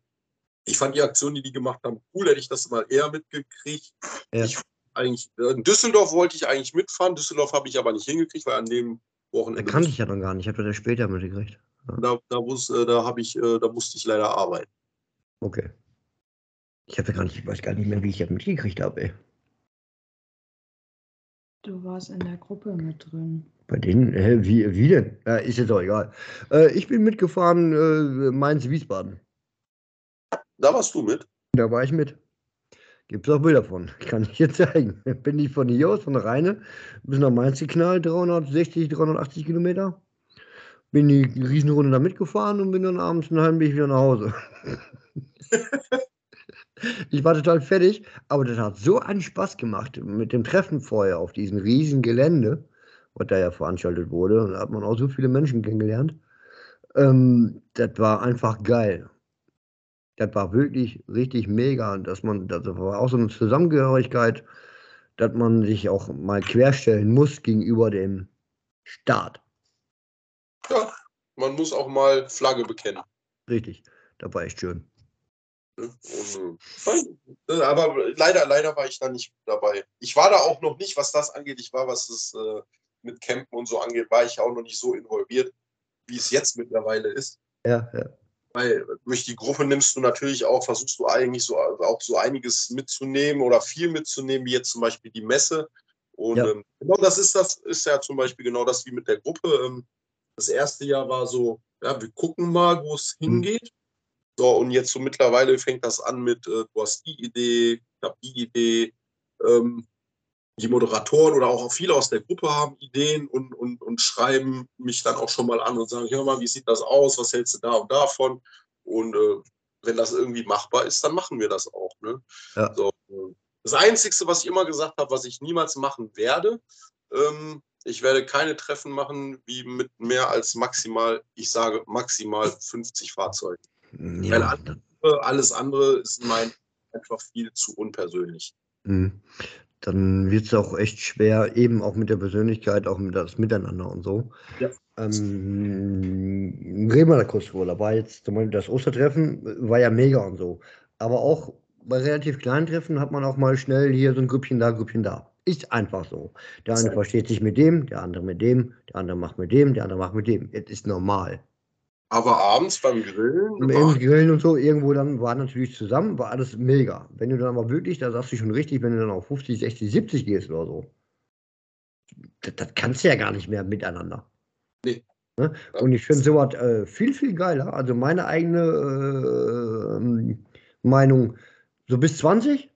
Speaker 3: ich fand die Aktion, die die gemacht haben, cool. Hätte ich das mal eher mitgekriegt.
Speaker 2: Ja.
Speaker 3: Ich eigentlich, äh, in Düsseldorf wollte ich eigentlich mitfahren. Düsseldorf habe ich aber nicht hingekriegt, weil an dem
Speaker 2: Da
Speaker 3: Wochenende
Speaker 2: kannte ich ja noch gar nicht, ich habe das ja später mitgekriegt.
Speaker 3: da, da, muss, äh, da, habe ich, äh, da musste ich leider arbeiten.
Speaker 2: Okay. Ich habe ja gar nicht, ich weiß gar nicht mehr, wie ich das mitgekriegt habe, ey.
Speaker 1: Du warst in der Gruppe mit drin.
Speaker 2: Bei denen, hä, wie, wie denn? Äh, ist jetzt auch egal. Äh, ich bin mitgefahren, äh, Mainz-Wiesbaden.
Speaker 3: Da warst du mit.
Speaker 2: Da war ich mit. Gibt es auch Bilder von. Kann ich dir zeigen. Bin ich von hier aus, von der Rheine, bis nach Mainz geknallt, 360, 380 Kilometer. Bin die Riesenrunde da mitgefahren und bin dann abends einen halben Weg wieder nach Hause. ich war total fertig, aber das hat so einen Spaß gemacht mit dem Treffen vorher auf diesem riesen Gelände, was da ja veranstaltet wurde. Und da hat man auch so viele Menschen kennengelernt. Ähm, das war einfach geil. Das war wirklich richtig mega. Und dass man, das war auch so eine Zusammengehörigkeit, dass man sich auch mal querstellen muss gegenüber dem Staat.
Speaker 3: Ja, man muss auch mal Flagge bekennen.
Speaker 2: Richtig. Das war echt schön.
Speaker 3: Und. Äh, aber leider, leider war ich da nicht dabei. Ich war da auch noch nicht, was das angeht. Ich war, was das äh, mit Campen und so angeht, war ich auch noch nicht so involviert, wie es jetzt mittlerweile ist.
Speaker 2: Ja, ja.
Speaker 3: Weil durch die Gruppe nimmst du natürlich auch, versuchst du eigentlich so auch so einiges mitzunehmen oder viel mitzunehmen, wie jetzt zum Beispiel die Messe. Und
Speaker 2: Ja.
Speaker 3: ähm, genau das ist das, ist ja zum Beispiel genau das wie mit der Gruppe. Ähm, das erste Jahr war so, ja, wir gucken mal, wo es
Speaker 2: Mhm.
Speaker 3: hingeht. So, und jetzt so mittlerweile fängt das an mit, äh, du hast die Idee, ich habe die Idee. Ähm, die Moderatoren oder auch viele aus der Gruppe haben Ideen und, und, und schreiben mich dann auch schon mal an und sagen, hör mal, wie sieht das aus, was hältst du da und davon? Und äh, wenn das irgendwie machbar ist, dann machen wir das auch. Ne?
Speaker 2: Ja.
Speaker 3: So, äh, das Einzige, was ich immer gesagt habe, was ich niemals machen werde, ähm, ich werde keine Treffen machen, wie mit mehr als maximal, ich sage maximal 50 Fahrzeugen.
Speaker 2: Ja,
Speaker 3: Äh, Alles andere ist mein einfach viel zu unpersönlich.
Speaker 2: Mhm. Dann wird es auch echt schwer, eben auch mit der Persönlichkeit, auch mit das Miteinander und so.
Speaker 3: Ja.
Speaker 2: Ähm, reden wir da kurz drüber. Da war jetzt zum Beispiel das Ostertreffen, äh, war ja mega und so. Aber auch bei relativ kleinen Treffen hat man auch mal schnell hier so ein Grüppchen da, Grüppchen da. Ist einfach so. Der eine versteht sich mit dem, der andere mit dem, der andere macht mit dem, der andere macht mit dem. Es ist normal.
Speaker 3: Aber abends beim Grillen,
Speaker 2: Und Im Grillen und so, irgendwo dann war natürlich zusammen, war alles mega. Wenn du dann aber wirklich, da sagst du schon richtig, wenn du dann auf 50, 60, 70 gehst oder so, das, das kannst du ja gar nicht mehr miteinander.
Speaker 3: Nee.
Speaker 2: Ne? Und ich finde sowas äh, viel, viel geiler. Also meine eigene äh, ähm, Meinung, so bis 20,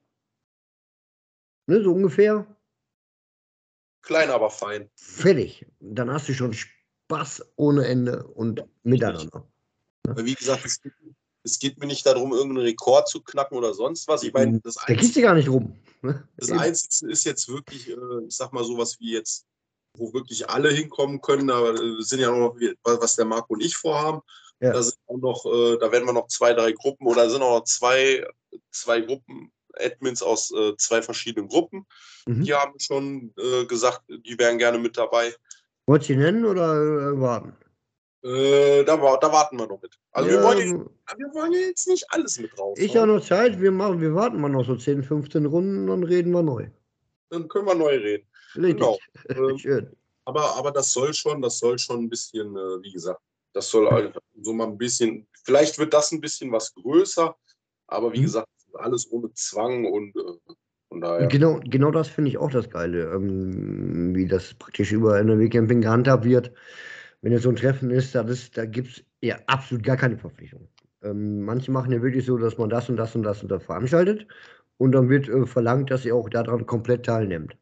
Speaker 2: ne, so ungefähr,
Speaker 3: klein, aber fein.
Speaker 2: fertig. Dann hast du schon Spaß ohne Ende und miteinander.
Speaker 3: Weil, Wie gesagt, es geht, es geht mir nicht darum, irgendeinen Rekord zu knacken oder sonst was. Ich meine, das,
Speaker 2: Da geht dir gar nicht rum. Ne?
Speaker 3: das Einzige ist jetzt wirklich, äh, ich sag mal, sowas wie jetzt, wo wirklich alle hinkommen können. Da äh, sind ja auch noch, was der Marco und ich vorhaben.
Speaker 2: Ja.
Speaker 3: Da sind auch noch, äh, da werden wir noch zwei, drei Gruppen oder sind auch noch zwei, zwei Gruppen, Admins aus äh, zwei verschiedenen Gruppen.
Speaker 2: Mhm.
Speaker 3: Die haben schon äh, gesagt, die wären gerne mit dabei.
Speaker 2: Wolltest du sie nennen oder äh, warten?
Speaker 3: Äh, da, da warten wir noch mit. Also wir,
Speaker 2: Ja,
Speaker 3: wollen jetzt, wir wollen jetzt nicht alles mit raus.
Speaker 2: Ich habe noch Zeit, wir, machen, wir warten mal noch so 10, 15 Runden, dann reden wir neu.
Speaker 3: Dann können wir neu reden.
Speaker 2: Richtig.
Speaker 3: Genau. Ähm,
Speaker 2: Schön.
Speaker 3: Aber, aber das soll schon, das soll schon ein bisschen, äh, wie gesagt, das soll halt so mal ein bisschen, vielleicht wird das ein bisschen was größer, aber wie
Speaker 2: Mhm.
Speaker 3: gesagt, alles ohne Zwang und äh.
Speaker 2: Genau, genau das finde ich auch das Geile, ähm, wie das praktisch über NRW-Camping gehandhabt wird. Wenn jetzt so ein Treffen ist, da, ist, da gibt es ja absolut gar keine Verpflichtung. Ähm, manche machen ja wirklich so, dass man das und das und das und das veranstaltet und dann wird äh, verlangt, dass ihr auch daran komplett teilnimmt.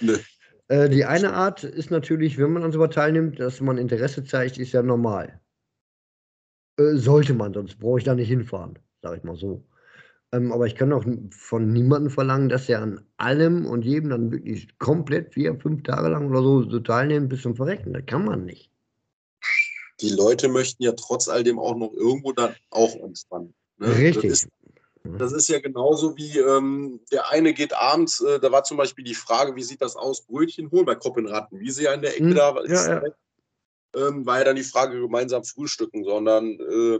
Speaker 3: Nö.
Speaker 2: Äh, die eine Art ist natürlich, wenn man an sowas teilnimmt, dass man Interesse zeigt, ist ja normal. Äh, sollte man, sonst brauche ich da nicht hinfahren, sage ich mal so. Ähm, aber ich kann auch von niemandem verlangen, dass er an allem und jedem dann wirklich komplett vier, fünf Tage lang oder so, so teilnimmt bis zum Verrecken. Das kann man nicht.
Speaker 3: Die Leute möchten ja trotz all dem auch noch irgendwo dann auch entspannen. ne?
Speaker 2: Richtig.
Speaker 3: Das ist, das ist ja genauso wie ähm, der eine geht abends, äh, da war zum Beispiel die Frage, wie sieht das aus, Brötchen holen bei Koppenratten, wie sie ja in der Ecke
Speaker 2: Hm,
Speaker 3: da ist,
Speaker 2: ja, ja.
Speaker 3: Ähm, war ja dann die Frage gemeinsam frühstücken, sondern äh,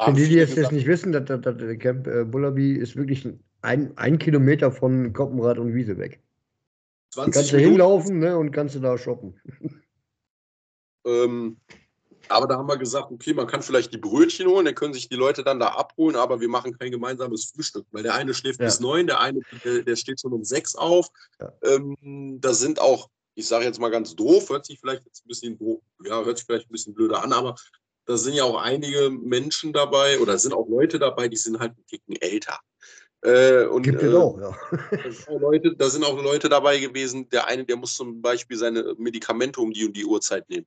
Speaker 2: Für die, die jetzt das
Speaker 3: gesagt,
Speaker 2: nicht wissen, das, das, das Camp äh, Bullaby ist wirklich ein, ein Kilometer von Koppenrad und Wiese weg. Da
Speaker 3: 20
Speaker 2: kannst du hinlaufen ne, und kannst du da shoppen.
Speaker 3: Ähm, aber da haben wir gesagt, okay, man kann vielleicht die Brötchen holen, dann können sich die Leute dann da abholen, aber wir machen kein gemeinsames Frühstück, weil der eine schläft
Speaker 2: Ja.
Speaker 3: bis neun, der eine, der, der steht schon um sechs auf.
Speaker 2: Ja.
Speaker 3: Ähm, da sind auch, ich sage jetzt mal ganz doof, hört sich vielleicht jetzt ein bisschen ja, hört sich vielleicht ein bisschen blöder an, aber da sind ja auch einige Menschen dabei oder sind auch Leute dabei, die sind halt einen Ticken älter. Äh, und,
Speaker 2: Gibt es
Speaker 3: äh,
Speaker 2: auch, ja.
Speaker 3: da sind auch Leute, da sind auch Leute dabei gewesen. Der eine, der muss zum Beispiel seine Medikamente um die und die Uhrzeit nehmen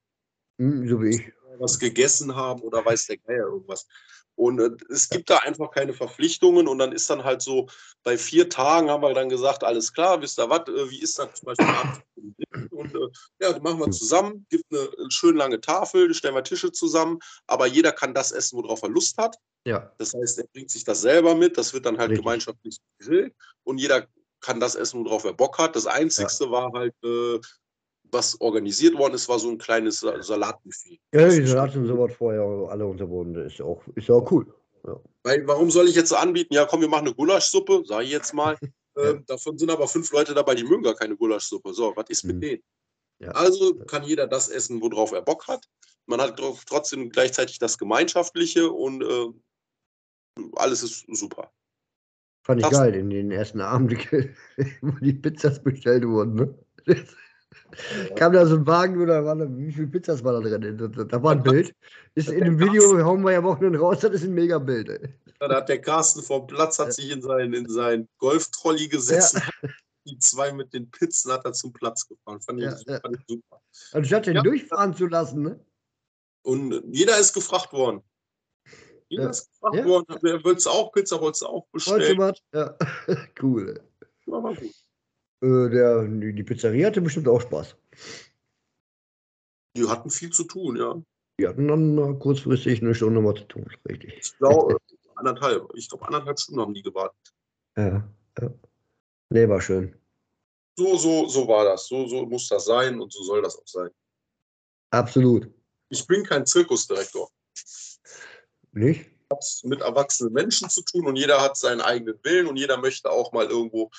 Speaker 2: Hm, so wie ich.
Speaker 3: Was gegessen haben oder weiß der Geier irgendwas. Und äh, es gibt da einfach keine Verpflichtungen und dann ist dann halt so, bei vier Tagen haben wir dann gesagt, alles klar, wisst ihr was, äh, wie ist das zum Beispiel abends? Und äh, ja, das machen wir zusammen, gibt eine, eine schön lange Tafel, stellen wir Tische zusammen, aber jeder kann das essen, worauf er Lust hat.
Speaker 2: Ja,
Speaker 3: Das heißt, er bringt sich das selber mit, das wird dann halt
Speaker 2: Richtig.
Speaker 3: gemeinschaftlich gegrillt und jeder kann das essen, worauf er Bock hat. Das Einzigste war halt, äh, was organisiert worden ist, war so ein kleines Sa- Salatbuffet.
Speaker 2: ja die
Speaker 3: ist
Speaker 2: hatten sowas vorher alle unterbunden. Das ist ja auch, ist ja auch cool.
Speaker 3: Weil, warum soll ich jetzt so anbieten, ja komm, wir machen eine Gulaschsuppe, sage ich jetzt mal.
Speaker 2: Ja.
Speaker 3: Ähm, davon sind aber fünf Leute dabei, die mögen gar keine Gulaschsuppe. So, was ist mit
Speaker 2: Mhm.
Speaker 3: denen?
Speaker 2: Ja.
Speaker 3: Also kann jeder das essen, worauf er Bock hat. Man hat tro- trotzdem gleichzeitig das Gemeinschaftliche und äh, alles ist super.
Speaker 2: Fand ich
Speaker 3: Darfst-
Speaker 2: geil in den ersten Abend, wo die Pizzas bestellt wurden. Ne? Kam da so ein Wagen oder war da, wie viele Pizzas war da drin? Da, war ein Bild. Ist in dem Video, hauen wir ja Wochenende raus, das ist ein mega Bild. ey.
Speaker 3: Da hat der Carsten vom Platz, hat sich in seinen, in seinen Golftrolley gesetzt. hat Die zwei mit den Pizzen hat er zum Platz gefahren. Fand ich,
Speaker 2: Ja, ja.
Speaker 3: fand ich super.
Speaker 2: Anstatt den
Speaker 3: Ja.
Speaker 2: durchfahren zu lassen, ne?
Speaker 3: Und jeder ist gefragt worden. Jeder
Speaker 2: Ja.
Speaker 3: ist gefragt
Speaker 2: Ja.
Speaker 3: worden, wolltest du auch Pizza, wolltest du auch
Speaker 2: Wolltest du
Speaker 3: bestellen?
Speaker 2: was? Ja, cool. ey.
Speaker 3: Aber gut.
Speaker 2: Äh, der, die, Pizzeria hatte bestimmt auch Spaß.
Speaker 3: Die hatten viel zu tun, ja.
Speaker 2: Die hatten dann mal kurzfristig eine Stunde was zu tun, richtig.
Speaker 3: Ich glaube, anderthalb. Ich glaube, anderthalb Stunden haben die gewartet.
Speaker 2: Ja, ja. Nee, war schön.
Speaker 3: So, so, so war das. So, so muss das sein und so soll das auch sein.
Speaker 2: Absolut.
Speaker 3: Ich bin kein Zirkusdirektor.
Speaker 2: Nicht?
Speaker 3: Es hat mit erwachsenen Menschen zu tun und jeder hat seinen eigenen Willen und jeder möchte auch mal irgendwo,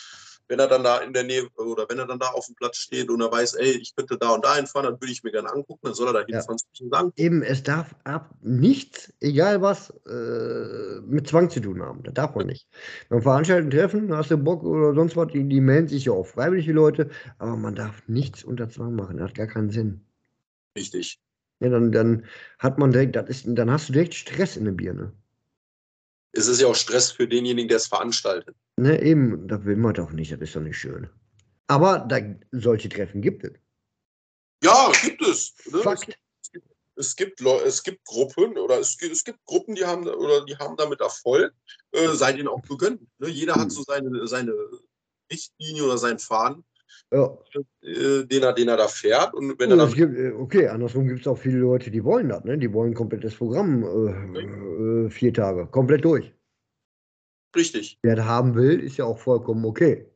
Speaker 3: wenn er dann da in der Nähe oder wenn er dann da auf dem Platz steht und er weiß, ey, ich könnte da und da hinfahren, dann würde ich mir gerne angucken, dann soll er da
Speaker 2: Ja.
Speaker 3: hinfahren sagen,
Speaker 2: Eben, es darf ab nichts, egal was, äh, mit Zwang zu tun haben. Das darf man nicht. Beim Veranstalten treffen, hast du Bock oder sonst was, die, die melden sich ja auch freiwillig, die Leute, aber man darf nichts unter Zwang machen. Das hat gar keinen Sinn.
Speaker 3: richtig.
Speaker 2: Ja, dann, dann hat man direkt, das ist, dann hast du direkt Stress in der Birne.
Speaker 3: Es ist ja auch Stress für denjenigen, der es veranstaltet.
Speaker 2: Ne, eben, das will man doch nicht, das ist doch nicht schön. Aber da, solche Treffen gibt es.
Speaker 3: Ja, gibt es. Ne?
Speaker 2: Fakt.
Speaker 3: Es gibt, Leu- es gibt Gruppen oder es gibt, es gibt Gruppen, die haben oder die haben damit Erfolg, äh, sei denen auch gegönnt. Ne? Jeder hat so seine, seine Richtlinie oder seinen Faden,
Speaker 2: Ja.
Speaker 3: äh, den, er, den er da fährt. Und wenn er
Speaker 2: Und es gibt, äh, okay, andersrum gibt es auch viele Leute, die wollen das, ne? Die wollen komplettes Programm, äh, äh, vier Tage, komplett durch.
Speaker 3: richtig,
Speaker 2: Wer das haben will, ist ja auch vollkommen okay.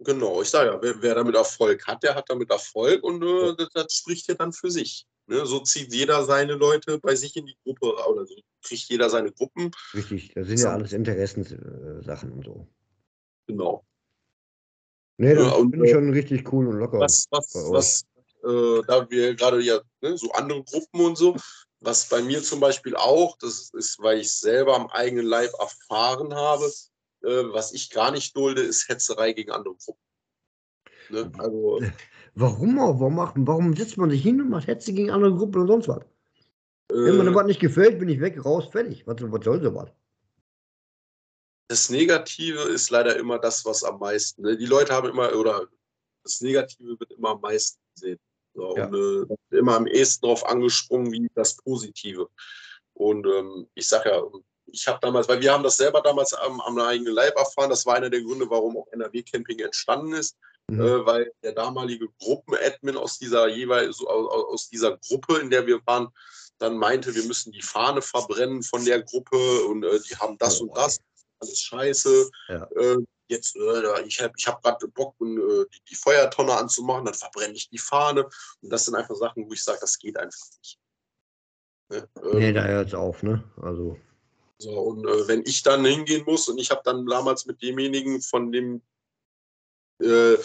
Speaker 3: genau, ich sage ja, wer, wer damit Erfolg hat, der hat damit Erfolg und äh, das, das spricht ja dann für sich. Ne? So zieht jeder seine Leute bei sich in die Gruppe oder so kriegt jeder seine Gruppen.
Speaker 2: Richtig, das sind
Speaker 3: So.
Speaker 2: ja alles Interessenssachen und so.
Speaker 3: Genau.
Speaker 2: Nee, das
Speaker 3: und,
Speaker 2: finde ich
Speaker 3: äh,
Speaker 2: schon richtig cool und locker.
Speaker 3: was, was, was äh, da wir gerade ja ne, so andere Gruppen und so, was bei mir zum Beispiel auch, das ist, weil ich selber am eigenen Leib erfahren habe, äh, was ich gar nicht dulde, ist Hetzerei gegen andere Gruppen. Ne? Also,
Speaker 2: Warum auch? Warum, macht, warum setzt man sich hin und macht Hetze gegen andere Gruppen und sonst was? Wenn mir
Speaker 3: äh,
Speaker 2: was nicht gefällt, bin ich weg, raus, fertig. Was, was soll sowas?
Speaker 3: Das Negative ist leider immer das, was am meisten. Ne? Die Leute haben immer, oder das Negative wird immer am meisten gesehen. So,
Speaker 2: Ja.
Speaker 3: Und äh, immer am ehesten darauf angesprungen wie das Positive. Und ähm, ich sage ja, ich habe damals, weil wir haben das selber damals am, am eigenen Leib erfahren, das war einer der Gründe, warum auch NRW-Camping entstanden ist,
Speaker 2: Mhm.
Speaker 3: äh, weil der damalige Gruppenadmin aus dieser jeweils aus, aus dieser Gruppe, in der wir waren, dann meinte, wir müssen die Fahne verbrennen von der Gruppe und äh, die haben das
Speaker 2: Oh,
Speaker 3: und das, alles scheiße.
Speaker 2: Ja.
Speaker 3: Äh, jetzt, äh, ich habe ich hab gerade Bock, äh, die, die Feuertonne anzumachen, dann verbrenne ich die Fahne. Und das sind einfach Sachen, wo ich sage, das geht einfach nicht. Ne? Ähm,
Speaker 2: Nee, da hört es auf, ne? Also,
Speaker 3: so, und äh, wenn ich dann hingehen muss und ich habe dann damals mit demjenigen von dem äh,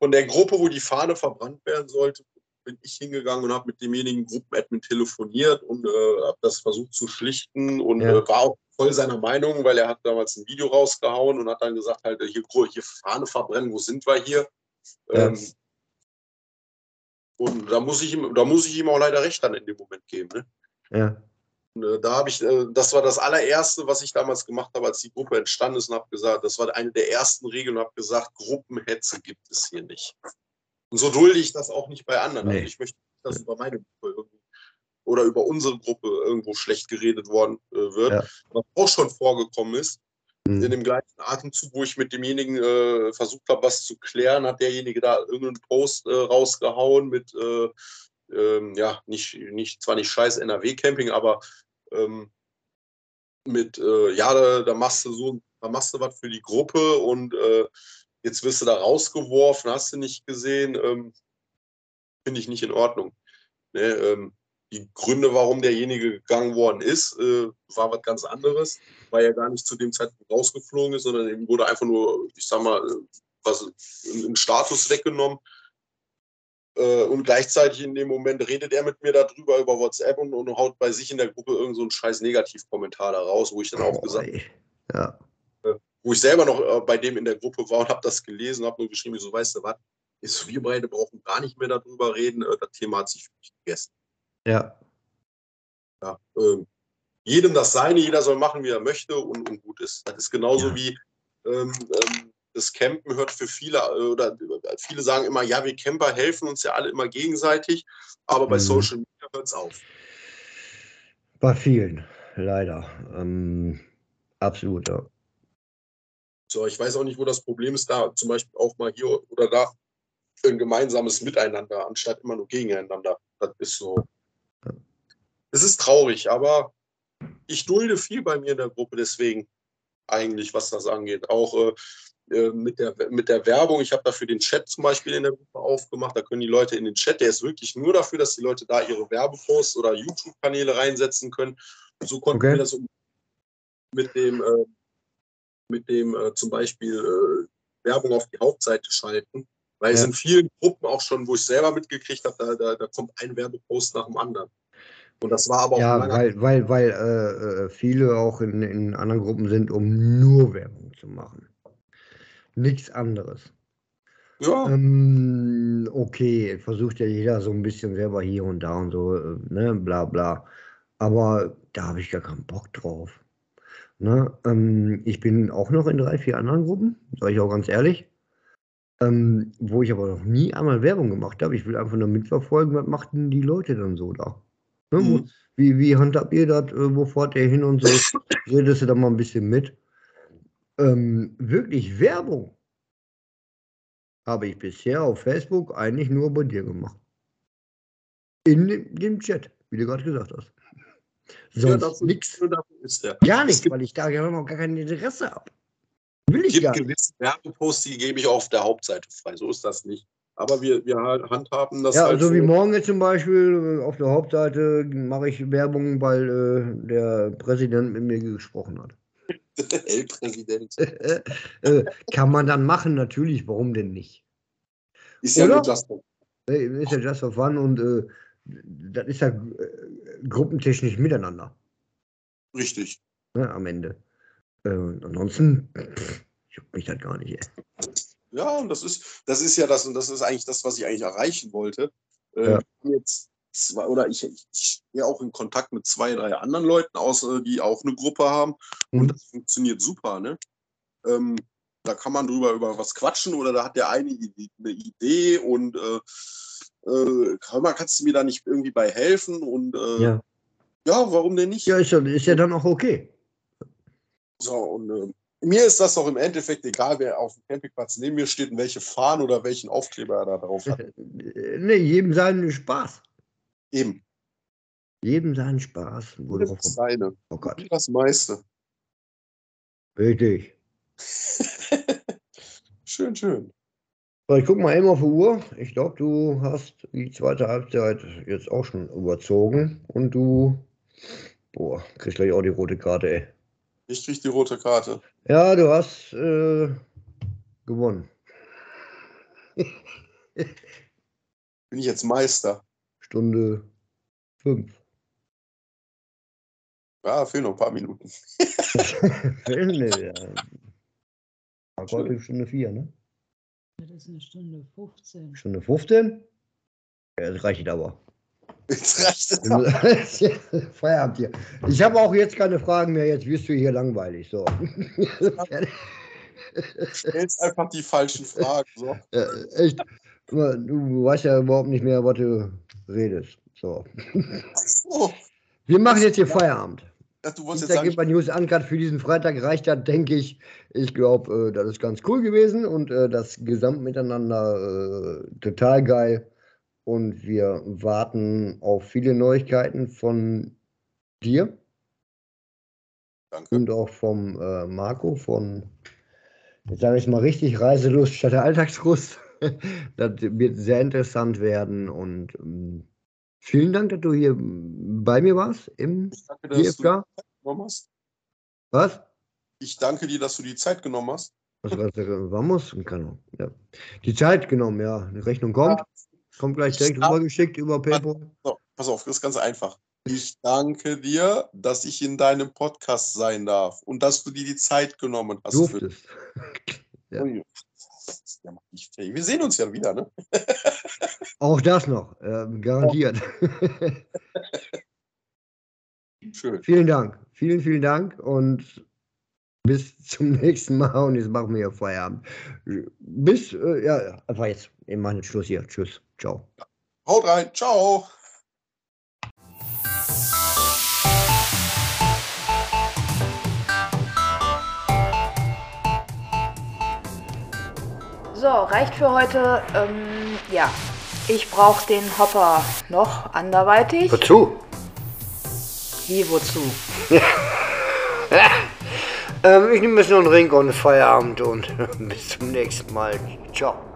Speaker 3: von der Gruppe, wo die Fahne verbrannt werden sollte, bin ich hingegangen und habe mit demjenigen Gruppenadmin telefoniert und äh, habe das versucht zu schlichten und
Speaker 2: Ja.
Speaker 3: äh, war auch voll seiner Meinung, weil er hat damals ein Video rausgehauen und hat dann gesagt, halt, hier, hier Fahne verbrennen, wo sind wir hier?
Speaker 2: Ja.
Speaker 3: Ähm, und da muss ich ihm, da muss ich ihm auch leider recht dann in dem Moment geben. Ne?
Speaker 2: ja.
Speaker 3: Und, äh, da habe ich, äh, das war das allererste, was ich damals gemacht habe, als die Gruppe entstanden ist und habe gesagt, das war eine der ersten Regeln und habe gesagt, Gruppenhetze gibt es hier nicht. Und so dulde ich das auch nicht bei anderen.
Speaker 2: Nee.
Speaker 3: Also ich möchte nicht, dass über meine Gruppe irgendwie oder über unsere Gruppe irgendwo schlecht geredet worden äh, wird,
Speaker 2: Ja.
Speaker 3: was auch schon vorgekommen ist. In
Speaker 2: Mhm.
Speaker 3: dem gleichen Atemzug, wo ich mit demjenigen äh, versucht habe, was zu klären, hat derjenige da irgendeinen Post äh, rausgehauen mit, äh, ähm, ja, nicht, nicht, zwar nicht scheiß NRW-Camping, aber ähm, mit, äh, ja, da, da machst du so, da machst du was für die Gruppe und äh, jetzt wirst du da rausgeworfen, hast du nicht gesehen, ähm, finde ich nicht in Ordnung. Ne, ähm, die Gründe, warum derjenige gegangen worden ist, äh, war was ganz anderes, weil er gar nicht zu dem Zeitpunkt rausgeflogen ist, sondern ihm wurde einfach nur, ich sag mal, äh, was, ein Status weggenommen. Äh, und gleichzeitig in dem Moment redet er mit mir darüber über WhatsApp und, und haut bei sich in der Gruppe irgend so einen scheiß Negativkommentar da raus, wo ich dann auch
Speaker 2: Oh,
Speaker 3: gesagt
Speaker 2: ey. Ja.
Speaker 3: wo ich selber noch äh, bei dem in der Gruppe war und habe das gelesen, habe nur geschrieben, so weißt du was, ist, wir beide brauchen gar nicht mehr darüber reden, äh, das Thema hat sich für mich gegessen.
Speaker 2: Ja.
Speaker 3: Ja, ähm, jedem das Seine, jeder soll machen, wie er möchte und, und gut ist. Das ist genauso
Speaker 2: Ja.
Speaker 3: wie ähm, ähm, das Campen hört für viele, äh, oder äh, viele sagen immer, ja, wir Camper helfen uns ja alle immer gegenseitig, aber bei
Speaker 2: Mhm.
Speaker 3: Social Media hört es auf.
Speaker 2: Bei vielen, leider. Ähm, absolut, ja.
Speaker 3: So, ich weiß auch nicht, wo das Problem ist, da zum Beispiel auch mal hier oder da ein gemeinsames Miteinander, anstatt immer nur gegeneinander. Das ist so. Es ist traurig, aber ich dulde viel bei mir in der Gruppe, deswegen eigentlich, was das angeht. Auch äh, äh, mit, der, mit der Werbung. Ich habe dafür den Chat zum Beispiel in der Gruppe aufgemacht. Da können die Leute in den Chat, der ist wirklich nur dafür, dass die Leute da ihre Werbeposts oder YouTube-Kanäle reinsetzen können. So konnten
Speaker 2: Okay.
Speaker 3: wir das mit dem, äh, mit dem äh, zum Beispiel äh, Werbung auf die Hauptseite schalten. Weil es
Speaker 2: Ja.
Speaker 3: in vielen Gruppen auch schon, wo ich selber mitgekriegt habe, da, da, da kommt ein Werbepost nach dem anderen. Und das war aber auch
Speaker 2: Ja, weil, weil, weil äh, äh, viele auch in, in anderen Gruppen sind, um nur Werbung zu machen. Nichts anderes.
Speaker 3: ja,
Speaker 2: Ähm, okay, versucht ja jeder so ein bisschen selber hier und da und so, äh, ne, bla bla. Aber da habe ich gar keinen Bock drauf. Ne? Ähm, ich bin auch noch in drei, vier anderen Gruppen, sage ich auch ganz ehrlich. Ähm, wo ich aber noch nie einmal Werbung gemacht habe. Ich will einfach nur mitverfolgen, was machten die Leute dann so da. Ne?
Speaker 3: Mhm.
Speaker 2: wie, wie handhabt ihr das? Äh, wo fahrt ihr hin und so? Redest du da mal ein bisschen mit? Ähm, wirklich Werbung habe ich bisher auf Facebook eigentlich nur bei dir gemacht. In dem, dem Chat, wie du gerade gesagt hast.
Speaker 3: ja,
Speaker 2: Sonst
Speaker 3: dafür,
Speaker 2: nichts. Gar
Speaker 3: Es
Speaker 2: nicht,
Speaker 3: gibt-
Speaker 2: weil ich da ja noch gar kein Interesse habe. Will
Speaker 3: Es
Speaker 2: ich
Speaker 3: gibt
Speaker 2: gar nicht.
Speaker 3: gewisse Werbeposts, die gebe ich auch auf der Hauptseite frei. So ist das nicht. Aber wir, wir halt handhaben das
Speaker 2: Ja,
Speaker 3: halt
Speaker 2: so wie morgen jetzt zum Beispiel äh, auf der Hauptseite mache ich Werbung, weil äh, der Präsident mit mir gesprochen hat.
Speaker 3: L-Präsident.
Speaker 2: äh, kann man dann machen, natürlich, warum denn nicht?
Speaker 3: Ist ja
Speaker 2: Oder?
Speaker 3: nur Justin.
Speaker 2: Äh, Ist ja just for fun und äh, das ist ja äh, gruppentechnisch miteinander
Speaker 3: Richtig.
Speaker 2: ne, am Ende. Äh, ansonsten pff, juckt mich das gar nicht. Ey.
Speaker 3: Ja, und das ist, das ist ja das, und das ist eigentlich das, was ich eigentlich erreichen wollte. Äh,
Speaker 2: Ja.
Speaker 3: ich Jetzt zwei, oder ich, ich stehe auch in Kontakt mit zwei, drei anderen Leuten aus, äh, die auch eine Gruppe haben.
Speaker 2: Mhm.
Speaker 3: Und das funktioniert super, ne? Ähm, da kann man drüber über was quatschen oder da hat der eine eine Idee und äh, äh, kannst du mir da nicht irgendwie bei helfen? Und äh, ja.
Speaker 2: Ja.
Speaker 3: warum denn nicht?
Speaker 2: ja, ist ja, ist ja dann auch okay.
Speaker 3: So, und äh, mir ist das doch im Endeffekt egal, wer auf dem Campingplatz neben mir steht und welche Fahnen oder welchen Aufkleber er da drauf hat.
Speaker 2: Äh, Ne, jedem seinen Spaß.
Speaker 3: Eben.
Speaker 2: Jedem seinen Spaß.
Speaker 3: Ist seine.
Speaker 2: Oh Gott.
Speaker 3: Das meiste.
Speaker 2: Richtig.
Speaker 3: schön, schön.
Speaker 2: So, ich guck mal eben auf die Uhr. Ich glaube, du hast die zweite Halbzeit jetzt auch schon überzogen. Und du, boah, kriegst gleich auch die rote Karte, ey.
Speaker 3: Ich krieg die rote Karte.
Speaker 2: Ja, du hast äh, gewonnen.
Speaker 3: Bin ich jetzt Meister?
Speaker 2: Stunde fünf.
Speaker 3: Ja, fehlen noch ein paar Minuten.
Speaker 2: ja. Heute Stunde vier, ne?
Speaker 1: Das ist eine Stunde 15.
Speaker 2: Stunde 15? Ja, das reicht aber.
Speaker 3: Jetzt reicht es.
Speaker 2: Feierabend hier. Ich habe auch jetzt keine Fragen mehr. Jetzt wirst du hier langweilig. So.
Speaker 3: Stellst einfach die falschen Fragen. So.
Speaker 2: Ja, echt. Du weißt ja überhaupt nicht mehr, was du redest. So.
Speaker 3: Oh,
Speaker 2: Wir machen jetzt hier Feierabend.
Speaker 3: ja, du wolltest jetzt
Speaker 2: Dienstag
Speaker 3: sagen,
Speaker 2: gibt bei News Uncut für diesen Freitag reicht das, denke ich. Ich glaube, äh, das ist ganz cool gewesen und äh, das Gesamtmiteinander äh, total geil. Und wir warten auf viele Neuigkeiten von dir
Speaker 3: danke.
Speaker 2: und auch vom äh, Marco von, jetzt sage ich mal richtig, Reiselust statt der Alltagsrust. das wird sehr interessant werden und ähm, vielen Dank, dass du hier bei mir warst im
Speaker 3: Danke,
Speaker 2: GFK. Was?
Speaker 3: Ich danke dir, dass du die Zeit genommen hast.
Speaker 2: Was war das? Vamos? Ja. Die Zeit genommen, ja. Die Rechnung kommt. Kommt gleich direkt rübergeschickt über PayPal.
Speaker 3: So, pass auf, das ist ganz einfach. Ich danke dir, dass ich in deinem Podcast sein darf und dass du dir die Zeit genommen hast. für-
Speaker 2: Durftest. Ja.
Speaker 3: Wir sehen uns ja wieder, ne?
Speaker 2: Auch das noch. ähm, garantiert.
Speaker 3: Schön.
Speaker 2: vielen Dank. Vielen, vielen Dank und bis zum nächsten Mal. Und jetzt machen wir hier Feierabend. Bis, äh, ja, einfach jetzt. Wir machen jetzt Schluss hier. Tschüss. Ciao.
Speaker 3: Haut rein. Ciao.
Speaker 1: So, reicht für heute. Ähm, ja, ich brauche den Hopper noch anderweitig.
Speaker 2: Wozu?
Speaker 1: Wie, wozu?
Speaker 2: Ähm, ich nehme jetzt noch einen Ring und Feierabend und bis zum nächsten Mal. Ciao.